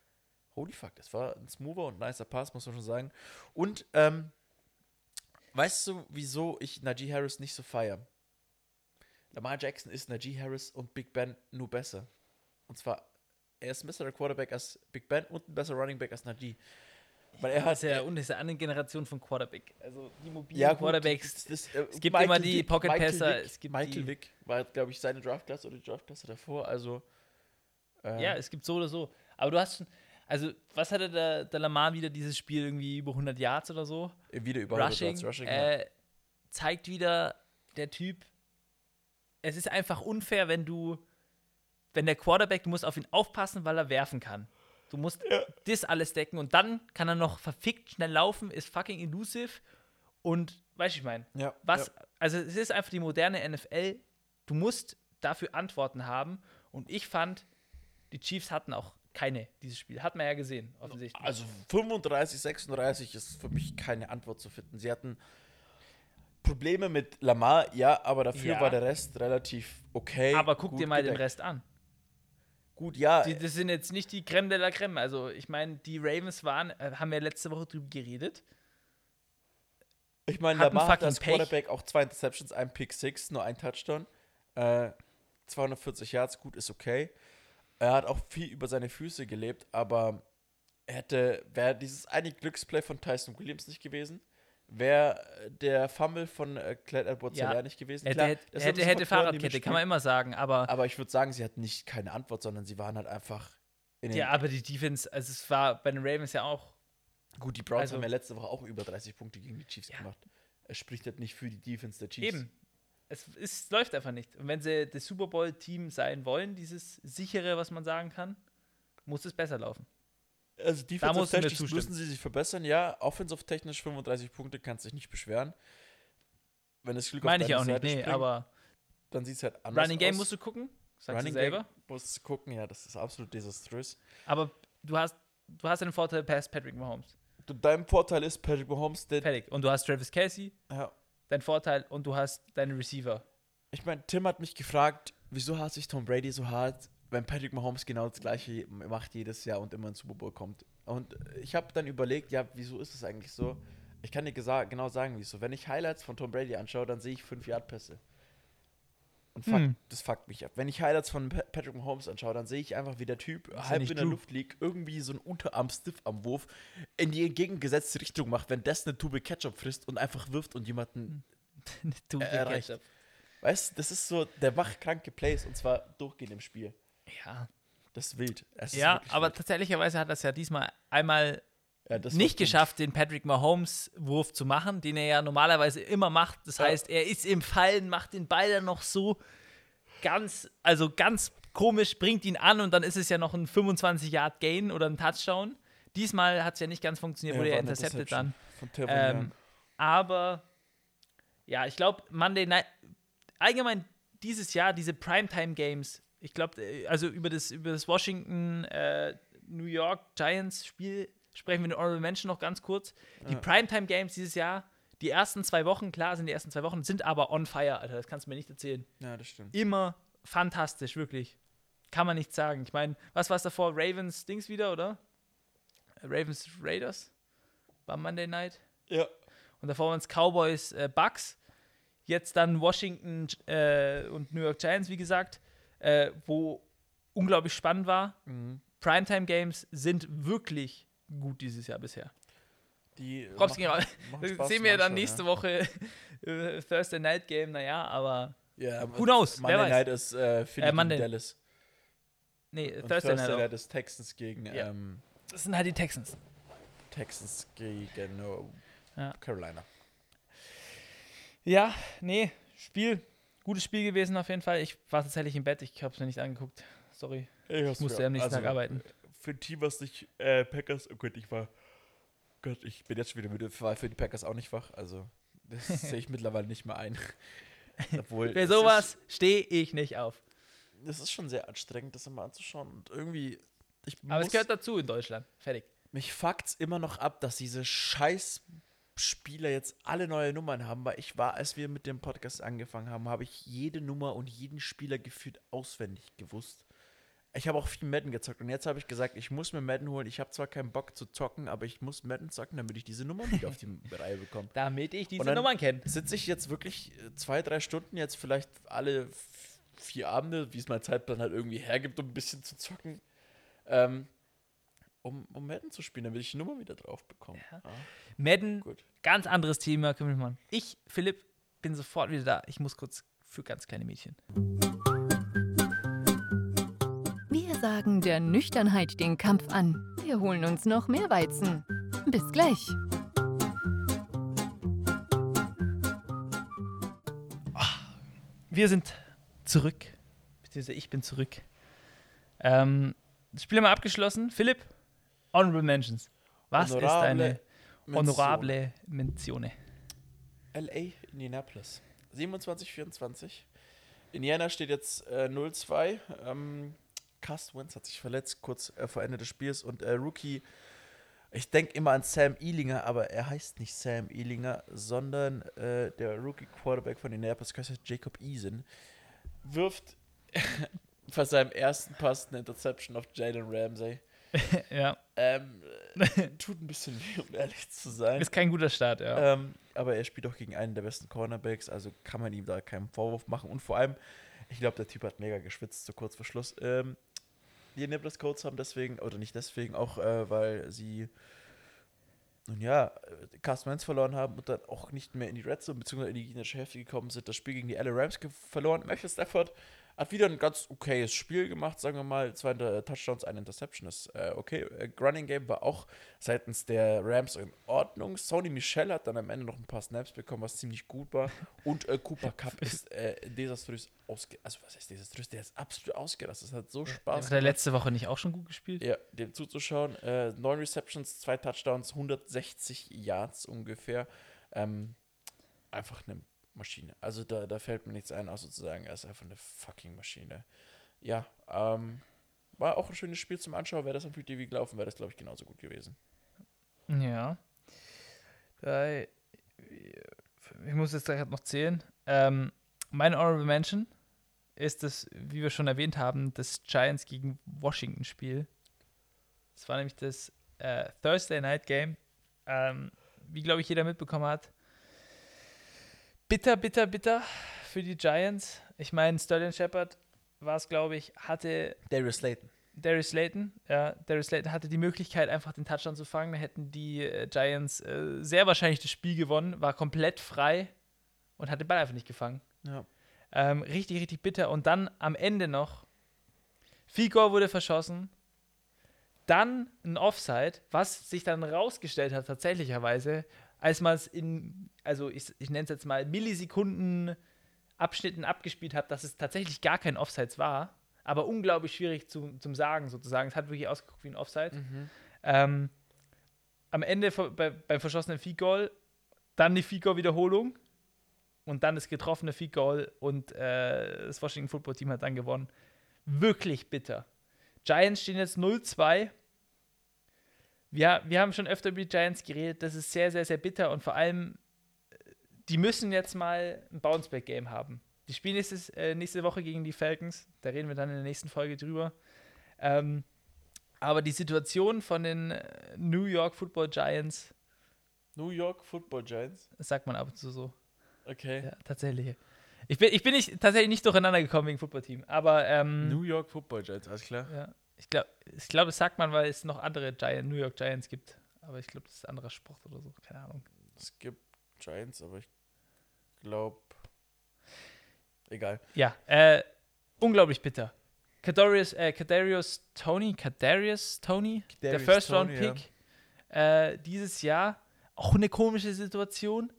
Speaker 2: holy fuck, das war ein smoother und nicer Pass, muss man schon sagen. Und ähm, weißt du, wieso ich Najee Harris nicht so feiere? Lamar Jackson ist Najee Harris und Big Ben nur besser. Und zwar, er ist ein besserer Quarterback als Big Ben und ein besserer Running Back als Najee. Weil er hat
Speaker 1: ist ja und ist eine andere Generation von Quarterback. Also die mobilen
Speaker 2: ja,
Speaker 1: Quarterbacks.
Speaker 2: das- das, äh,
Speaker 1: es gibt
Speaker 2: Michael
Speaker 1: immer die Pocket-Passer,
Speaker 2: Michael Vick,
Speaker 1: es gibt
Speaker 2: Michael
Speaker 1: die-
Speaker 2: Vick war, glaube ich, seine Draftklasse oder die Draftklasse davor. Also, äh,
Speaker 1: Ja, es gibt so oder so. Aber du hast schon, also was hatte der, der Lamar wieder dieses Spiel irgendwie über 100 Yards oder so?
Speaker 2: wieder über
Speaker 1: Rushing,
Speaker 2: 100 Yards Rushing ja.
Speaker 1: äh, zeigt wieder der Typ, es ist einfach unfair, wenn du, wenn der Quarterback, du musst auf ihn aufpassen, weil er werfen kann. Du musst das alles decken und dann kann er noch verfickt schnell laufen, ist fucking elusive und, weißt du, ich meine,
Speaker 2: ja,
Speaker 1: was,
Speaker 2: Ja.
Speaker 1: also es ist einfach die moderne NFL, du musst dafür Antworten haben und ich fand, die Chiefs hatten auch keine dieses Spiel, hat man ja gesehen, offensichtlich.
Speaker 2: Also 35, 36 ist für mich keine Antwort zu finden. Sie hatten Probleme mit Lamar, ja, aber dafür
Speaker 1: Ja.
Speaker 2: war der Rest relativ okay.
Speaker 1: Aber guck dir mal den
Speaker 2: gedeckt.
Speaker 1: Rest an.
Speaker 2: Gut, ja.
Speaker 1: Die, das sind jetzt nicht die Creme de la Creme. Also, ich meine, die Ravens waren, äh, haben wir letzte Woche drüber geredet.
Speaker 2: Ich meine,
Speaker 1: fucking
Speaker 2: als
Speaker 1: Pech.
Speaker 2: Quarterback auch zwei Interceptions, ein Pick Six, nur ein Touchdown. Äh, 240 Yards, gut, ist okay. Er hat auch viel über seine Füße gelebt, aber er hätte, wäre dieses eine Glücksplay von Tyson Williams nicht gewesen, wäre der Fumble von äh, Clyde edwards
Speaker 1: Ja.
Speaker 2: nicht gewesen.
Speaker 1: Hätte,
Speaker 2: Klar,
Speaker 1: hätte, hätte, hätte Fahrradkette, kann man immer sagen. Aber,
Speaker 2: Aber ich würde sagen, sie hatten nicht keine Antwort, sondern sie waren halt einfach
Speaker 1: ja, aber die Defense, also es war bei den Ravens ja auch.
Speaker 2: gut, die Browns
Speaker 1: also-
Speaker 2: haben ja letzte Woche auch über 30 Punkte gegen die Chiefs
Speaker 1: Ja.
Speaker 2: gemacht. Es spricht halt nicht für die Defense der Chiefs.
Speaker 1: Eben. Es, es läuft einfach nicht. Und wenn sie das Super Bowl-Team sein wollen, dieses sichere, was man sagen kann, muss es besser laufen.
Speaker 2: Also
Speaker 1: du zustimmen.
Speaker 2: müssen sie sich verbessern. Ja, offensive-technisch 35 Punkte kannst dich nicht beschweren. Wenn das Glück
Speaker 1: Meine ich
Speaker 2: deine
Speaker 1: auch nicht,
Speaker 2: Seite
Speaker 1: nee,
Speaker 2: springt,
Speaker 1: aber
Speaker 2: dann sieht es halt anders
Speaker 1: Running Game
Speaker 2: aus.
Speaker 1: musst du gucken, sagst
Speaker 2: Running
Speaker 1: du selber.
Speaker 2: Game musst du gucken, ja, das ist absolut desaströs.
Speaker 1: Aber du hast, du hast den Vorteil, Pass Patrick Mahomes.
Speaker 2: Du, dein Vorteil ist Patrick Mahomes, der,
Speaker 1: Fertig. Und du hast Travis Casey,
Speaker 2: ja,
Speaker 1: dein Vorteil, und du hast deine Receiver.
Speaker 2: ich meine, Tim hat mich gefragt, wieso hasse ich Tom Brady so hart, wenn Patrick Mahomes genau das gleiche macht jedes Jahr und immer ins Super Bowl kommt. Und ich habe dann überlegt, ja, wieso ist es eigentlich so? Ich kann dir genau sagen, wieso. Wenn ich Highlights von Tom Brady anschaue, dann sehe ich 5 Yard Pässe. Und fuck,
Speaker 1: Hm.
Speaker 2: das fuckt mich ab. Wenn ich Highlights von Pa- Patrick Mahomes anschaue, dann sehe ich einfach, wie der Typ halb in der
Speaker 1: true.
Speaker 2: Luft liegt, irgendwie so einen Unterarm-Stiff am Wurf in die entgegengesetzte Richtung macht, wenn das eine Tube Ketchup frisst und einfach wirft und jemanden <laughs>
Speaker 1: du
Speaker 2: Er erreicht.
Speaker 1: Ketchup.
Speaker 2: Weißt du, das ist so, der macht kranke Plays und zwar durchgehend im Spiel.
Speaker 1: Ja,
Speaker 2: Das ist wild. Es ist
Speaker 1: ja
Speaker 2: wirklich
Speaker 1: aber
Speaker 2: wild.
Speaker 1: tatsächlicherweise hat er es ja diesmal einmal
Speaker 2: Ja, das
Speaker 1: nicht geschafft, den Patrick Mahomes-Wurf zu machen, den er ja normalerweise immer macht. Das
Speaker 2: Ja.
Speaker 1: heißt, er ist im Fallen, macht den Ball dann noch so ganz, also ganz komisch, bringt ihn an und dann ist es ja noch ein 25-Yard-Gain oder ein Touchdown. Diesmal hat es ja nicht ganz funktioniert, wurde
Speaker 2: war
Speaker 1: er intercepted dann. Ähm, aber ja, ich glaube, Monday Night, allgemein dieses Jahr, diese Primetime-Games, ich glaube, also über das, über das Washington äh, New York Giants Spiel sprechen wir in den Honorable Mention noch ganz kurz. Die
Speaker 2: Ja.
Speaker 1: Primetime-Games dieses Jahr, die ersten zwei Wochen, klar sind die ersten zwei Wochen, sind aber on fire, Alter, das kannst du mir nicht erzählen.
Speaker 2: Ja, das stimmt.
Speaker 1: Immer fantastisch, wirklich. Kann man nicht sagen. Ich meine, was war es davor? Ravens Dings wieder, oder? Ravens Raiders? War Monday Night?
Speaker 2: Ja.
Speaker 1: Und davor waren es Cowboys, äh, Bucks. Jetzt dann Washington äh, und New York Giants, wie gesagt, äh, wo unglaublich spannend war. Primetime-Games sind wirklich gut dieses Jahr bisher.
Speaker 2: Die
Speaker 1: Props
Speaker 2: machen-
Speaker 1: raus.
Speaker 2: machen
Speaker 1: Das
Speaker 2: Spaß
Speaker 1: sehen wir dann nächste
Speaker 2: ja.
Speaker 1: Woche äh, Thursday Night Game, naja, aber
Speaker 2: Ja,
Speaker 1: Who knows? Wer
Speaker 2: Monday
Speaker 1: weiß.
Speaker 2: Night ist äh, Philly
Speaker 1: Äh, Monday-
Speaker 2: gegen Dallas.
Speaker 1: nee,
Speaker 2: Und
Speaker 1: Thursday, Night.
Speaker 2: Night ist Texans gegen
Speaker 1: Ja.
Speaker 2: ähm,
Speaker 1: Das sind halt die Texans.
Speaker 2: Texans gegen no,
Speaker 1: Ja.
Speaker 2: Carolina.
Speaker 1: Ja, nee, Spiel, gutes Spiel gewesen auf jeden Fall. Ich war tatsächlich im Bett, ich habe es mir nicht angeguckt. Sorry, ich musste am nächsten
Speaker 2: Also,
Speaker 1: Tag arbeiten.
Speaker 2: Für ein Team, was nicht äh, Packers, oh Gott, ich war, Gott, ich bin jetzt schon wieder müde, war für die Packers auch nicht wach. Also, das <laughs> sehe ich mittlerweile nicht mehr ein. <laughs> Obwohl,
Speaker 1: Für sowas stehe ich nicht auf.
Speaker 2: Das ist schon sehr anstrengend, das immer anzuschauen. Und irgendwie, ich
Speaker 1: Aber es gehört dazu in Deutschland. Fertig.
Speaker 2: Mich fuckt's immer noch ab, dass diese scheiß Spieler jetzt alle neue Nummern haben, weil ich war, als wir mit dem Podcast angefangen haben, habe ich jede Nummer und jeden Spieler gefühlt auswendig gewusst. Ich habe auch viel Madden gezockt und jetzt habe ich gesagt, ich muss mir Madden holen. Ich habe zwar keinen Bock zu zocken, aber ich muss Madden zocken, damit ich diese Nummern wieder auf die <laughs> Reihe bekomme.
Speaker 1: Damit ich diese Nummern kenne.
Speaker 2: Sitze ich jetzt wirklich äh, zwei, drei Stunden, jetzt vielleicht alle vier Abende, wie es mein Zeitplan halt irgendwie hergibt, um ein bisschen zu zocken, ähm, um, um Madden zu spielen, damit ich die Nummer wieder drauf bekomme.
Speaker 1: Ja.
Speaker 2: Ah,
Speaker 1: Madden,
Speaker 2: gut.
Speaker 1: ganz anderes Thema, kümmere mich mal. Ich, Philipp, bin sofort wieder da. Ich muss kurz für ganz kleine Mädchen.
Speaker 3: Wir sagen der Nüchternheit den Kampf an. Wir holen uns noch mehr Weizen. Bis gleich.
Speaker 1: Wir sind zurück. Beziehungsweise ich bin zurück. Ähm, das Spiel haben wir abgeschlossen. Philipp, Honorable Mentions. Was ist
Speaker 2: Honorable
Speaker 1: deine
Speaker 2: Mention.
Speaker 1: honorable Menzione?
Speaker 2: LA, Indianapolis. 27, 24. Indiana steht jetzt äh, 0-2. Ähm, Cast Wentz hat sich verletzt, kurz äh, vor Ende des Spiels. Und äh, Rookie, ich denke immer an Sam Ealinger, aber er heißt nicht Sam Ealinger, sondern äh, der Rookie-Quarterback von Indianapolis, Jacob Eason, wirft <laughs> bei seinem ersten Pass eine Interception auf Jalen Ramsey. <laughs>
Speaker 1: ja,
Speaker 2: Ähm, äh, <laughs> tut ein bisschen weh, um ehrlich zu sein.
Speaker 1: ist kein guter Start, ja.
Speaker 2: Ähm, aber er spielt auch gegen einen der besten Cornerbacks, also kann man ihm da keinen Vorwurf machen. Und vor allem, ich glaube, der Typ hat mega geschwitzt, so kurz vor Schluss. Ähm, die Indianapolis Colts haben deswegen, oder nicht deswegen, auch äh, weil sie, nun ja, äh, Carsten Wentz verloren haben und dann auch nicht mehr in die Red Zone bzw. in die gegnerische Hälfte gekommen sind, das Spiel gegen die LA Rams verloren. Matthew Stafford hat wieder ein ganz okayes Spiel gemacht, sagen wir mal, zwei Inter- Touchdowns, eine Interception ist äh, okay. Äh, Running Game war auch seitens der Rams in Ordnung. Sony Michel hat dann am Ende noch ein paar Snaps bekommen, was ziemlich gut war. Und äh, Cooper Cup ist äh, desaströs ausge... Also was heißt desaströs? Der ist absolut ausgerastet. Das hat so Spaß
Speaker 1: Hat er letzte Woche nicht auch schon gut gespielt?
Speaker 2: ja, dem zuzuschauen. Äh, neun Receptions, zwei Touchdowns, 160 Yards ungefähr. Ähm, einfach eine Maschine. Also da, da fällt mir nichts ein, außer zu sagen, er ist einfach eine fucking Maschine. Ja, ähm, war auch ein schönes Spiel zum Anschauen. Wäre das am Free TV gelaufen, wäre das, glaube ich, genauso gut gewesen.
Speaker 1: Ja. Ich muss jetzt gleich noch zählen. Ähm, mein Honorable Mention ist das, wie wir schon erwähnt haben, das Giants gegen Washington Spiel. Das war nämlich das äh, Thursday Night Game. Ähm, wie, glaube ich, jeder mitbekommen hat. Bitter, bitter, bitter für die Giants. Ich meine, Sterling Shepard war es, glaube ich, hatte
Speaker 2: Darius Slayton.
Speaker 1: Darius Slayton, ja, Darius Slayton hatte die Möglichkeit, einfach den Touchdown zu fangen. Da hätten die äh, Giants äh, sehr wahrscheinlich das Spiel gewonnen, war komplett frei und hat den Ball einfach nicht gefangen.
Speaker 2: Ja.
Speaker 1: Ähm, richtig, richtig bitter. Und dann am Ende noch, Figur wurde verschossen, dann ein Offside, was sich dann rausgestellt hat, tatsächlicherweise, als man es in, also ich, ich nenne es jetzt mal Millisekunden Abschnitten abgespielt hat, dass es tatsächlich gar kein Offside war, aber unglaublich schwierig zu, zum Sagen sozusagen. Es hat wirklich ausgeguckt wie ein Offside. Ähm, am Ende bei, beim verschossenen Feed Goal, dann die Feed Goal Wiederholung und dann das getroffene Feed Goal und äh, das Washington Football Team hat dann gewonnen. Wirklich bitter. Giants stehen jetzt 0-2. Wir, wir haben schon öfter über die Giants geredet. Das ist sehr, sehr, sehr bitter und vor allem, äh, die müssen jetzt mal ein Bounceback-Game haben. Die spielen nächstes, äh, nächste Woche gegen die Falcons. Da reden wir dann in der nächsten Folge drüber. Ähm, aber die Situation von den äh, New York Football Giants
Speaker 2: New York Football Giants.
Speaker 1: Das sagt man ab und zu so.
Speaker 2: Okay.
Speaker 1: Ja, tatsächlich. Ich bin, ich bin nicht, tatsächlich nicht durcheinander gekommen wegen Footballteam. Aber ähm,
Speaker 2: New York Football Giants, alles klar.
Speaker 1: ja, ich glaube, ich glaub, das sagt man, weil es noch andere Giant, New York Giants gibt. Aber ich glaube, das ist ein anderer Sport oder so. Keine Ahnung.
Speaker 2: Es gibt Giants, aber ich glaube. Egal.
Speaker 1: Ja, äh, unglaublich bitter. Kadarius, äh, Kadarius Tony, Kadarius Tony, der
Speaker 2: Kadarius
Speaker 1: First Round
Speaker 2: Toney, ja.
Speaker 1: Pick äh, dieses Jahr. Auch eine komische Situation.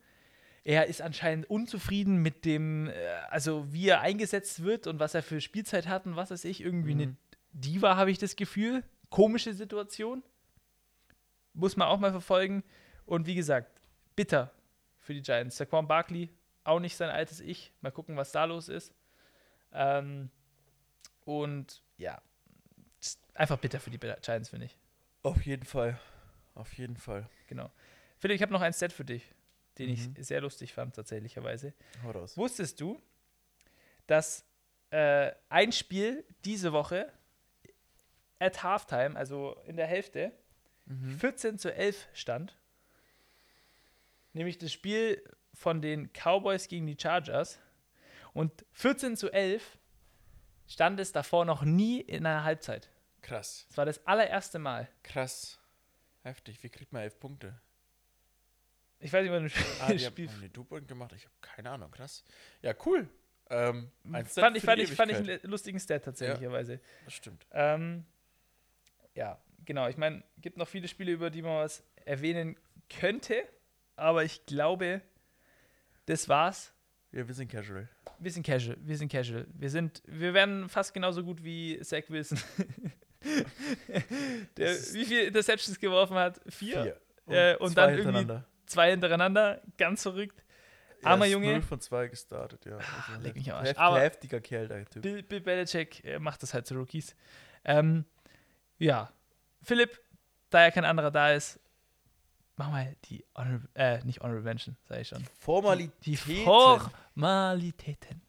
Speaker 1: Er ist anscheinend unzufrieden mit dem, äh, also wie er eingesetzt wird und was er für Spielzeit hat und was weiß ich. Irgendwie eine
Speaker 2: Mhm.
Speaker 1: Diva, habe ich das Gefühl. Komische Situation. Muss man auch mal verfolgen. Und wie gesagt, bitter für die Giants. Saquon Barkley, auch nicht sein altes Ich. Mal gucken, was da los ist. Ähm, und ja, einfach bitter für die Giants, finde ich.
Speaker 2: Auf jeden Fall. Auf jeden Fall.
Speaker 1: Genau. Philipp, ich habe noch ein Set für dich, den
Speaker 2: Mhm.
Speaker 1: ich sehr lustig fand, tatsächlicherweise.
Speaker 2: Hau raus.
Speaker 1: Wusstest du, dass äh, ein Spiel diese Woche at Halftime, also in der Hälfte,
Speaker 2: Mhm.
Speaker 1: 14 zu 11 stand? Nämlich das Spiel von den Cowboys gegen die Chargers. Und 14 zu 11 stand es davor noch nie in einer Halbzeit.
Speaker 2: Krass.
Speaker 1: Das war das allererste Mal.
Speaker 2: Krass. Heftig. Wie kriegt man elf Punkte?
Speaker 1: Ich weiß nicht, wann du
Speaker 2: Ah,
Speaker 1: das
Speaker 2: die
Speaker 1: Spiel
Speaker 2: haben, die Double gemacht? Ich habe keine Ahnung. Krass. Ja, cool. Ähm, ein
Speaker 1: fand ich, fand, ich, fand ich einen lustigen Stat tatsächlicherweise.
Speaker 2: Das stimmt.
Speaker 1: Ähm, ja, genau. Ich meine, gibt noch viele Spiele, über die man was erwähnen könnte, aber ich glaube, das war's.
Speaker 2: Ja, wir sind casual.
Speaker 1: Wir sind casual. Wir sind casual. Wir sind, wir werden fast genauso gut wie Zach Wilson. <laughs> Der wie viele Interceptions geworfen hat? Vier.
Speaker 2: Und,
Speaker 1: Äh, und dann irgendwie. Zwei hintereinander. Ganz verrückt. Armer
Speaker 2: Er ist
Speaker 1: Junge. Ah,
Speaker 2: 0 von 2 gestartet, ja. Also
Speaker 1: leck mich am Arsch.
Speaker 2: heft-
Speaker 1: Aber-
Speaker 2: heftiger Kerl, der Typ.
Speaker 1: Bill, Bill Belichick äh, macht das halt zu Rookies. Ähm, ja. Philipp, da ja kein anderer da ist, mach mal die Honorable, äh, nicht Honorable Mention, sag ich schon.
Speaker 2: Formalität.
Speaker 1: Die Formalitäten.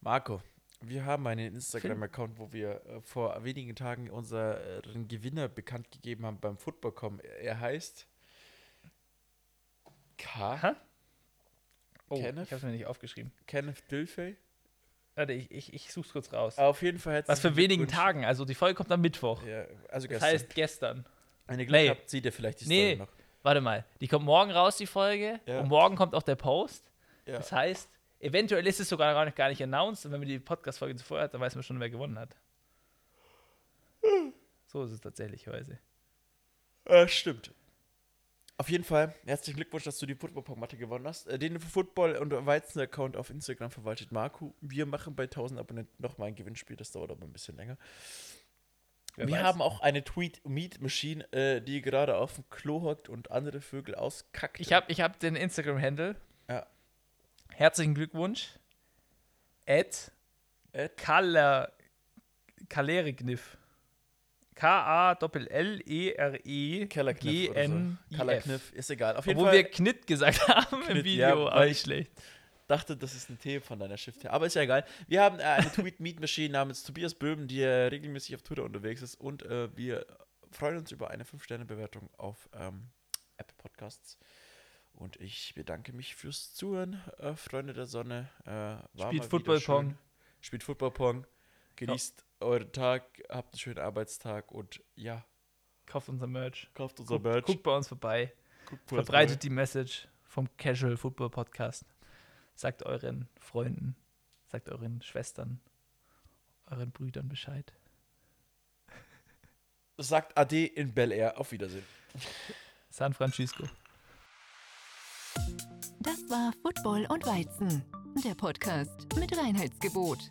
Speaker 2: Marco, wir haben einen Instagram-Account, wo wir äh, vor wenigen Tagen unseren Gewinner bekannt gegeben haben beim Footballcom. Er heißt K.
Speaker 1: Hä? Oh,
Speaker 2: Kenneth?
Speaker 1: ich hab's mir nicht aufgeschrieben.
Speaker 2: Kenneth Dilfey.
Speaker 1: Warte, ich, ich, ich such's kurz raus.
Speaker 2: Auf jeden Fall
Speaker 1: Was für wenigen. Tagen, also die Folge kommt am Mittwoch.
Speaker 2: Ja, also
Speaker 1: Das
Speaker 2: gestern.
Speaker 1: heißt gestern.
Speaker 2: Eine Glück
Speaker 1: Nee.
Speaker 2: habt, seht ihr vielleicht die
Speaker 1: Nee.
Speaker 2: Story noch.
Speaker 1: Warte mal, die kommt morgen raus, die Folge.
Speaker 2: Ja.
Speaker 1: Und morgen kommt auch der Post.
Speaker 2: Ja.
Speaker 1: Das heißt, eventuell ist es sogar gar nicht, gar nicht announced. Und wenn man die Podcast-Folge zuvor hat, dann weiß man schon, wer gewonnen hat. <laughs> So ist es tatsächlicherweise.
Speaker 2: Äh, stimmt. Auf jeden Fall, herzlichen Glückwunsch, dass du die Football-Matte gewonnen hast. Äh, Den Football- und Weizen-Account auf Instagram verwaltet Marco. Wir machen bei 1000 Abonnenten nochmal ein Gewinnspiel, das dauert aber ein bisschen länger.
Speaker 1: Wer
Speaker 2: wir
Speaker 1: weiß.
Speaker 2: haben auch eine Tweet-Meet-Machine, äh, die gerade auf dem Klo hockt und andere Vögel auskackt.
Speaker 1: Ich habe ich hab den Instagram-Handle.
Speaker 2: Ja.
Speaker 1: Herzlichen Glückwunsch. Ed
Speaker 2: Ed?
Speaker 1: Kaler, Kalerigniff. K-A-L-L-E-R-E
Speaker 2: Kellerkniff oder so.
Speaker 1: G-N-I-F.
Speaker 2: Kellerkniff, ist egal. Auf jeden
Speaker 1: Obwohl wir Knit gesagt haben im Video,
Speaker 2: ja,
Speaker 1: aber nicht schlecht.
Speaker 2: dachte, das ist ein Thema von deiner Shift her. Aber ist ja egal. Wir haben äh, eine Tweet-Meet-Machine namens Tobias Böhm, die äh, regelmäßig auf Twitter unterwegs ist. Und äh, wir freuen uns über eine 5-Sterne-Bewertung auf ähm, Apple Podcasts. Und ich bedanke mich fürs Zuhören, äh, Freunde der Sonne. Äh,
Speaker 1: Spielt Football-Pong.
Speaker 2: Spielt Football-Pong. Genießt euren Tag, habt einen schönen Arbeitstag und ja,
Speaker 1: Kauft unser Merch.
Speaker 2: kauft unser
Speaker 1: Guckt,
Speaker 2: Merch.
Speaker 1: guckt bei uns vorbei.
Speaker 2: guckt
Speaker 1: Verbreitet die Message vom Casual Football Podcast. Sagt euren Freunden, sagt euren Schwestern, euren Brüdern Bescheid.
Speaker 2: Sagt Ade in Bel Air. Auf Wiedersehen.
Speaker 1: San Francisco.
Speaker 3: Das war Football und Weizen, der Podcast mit Reinheitsgebot.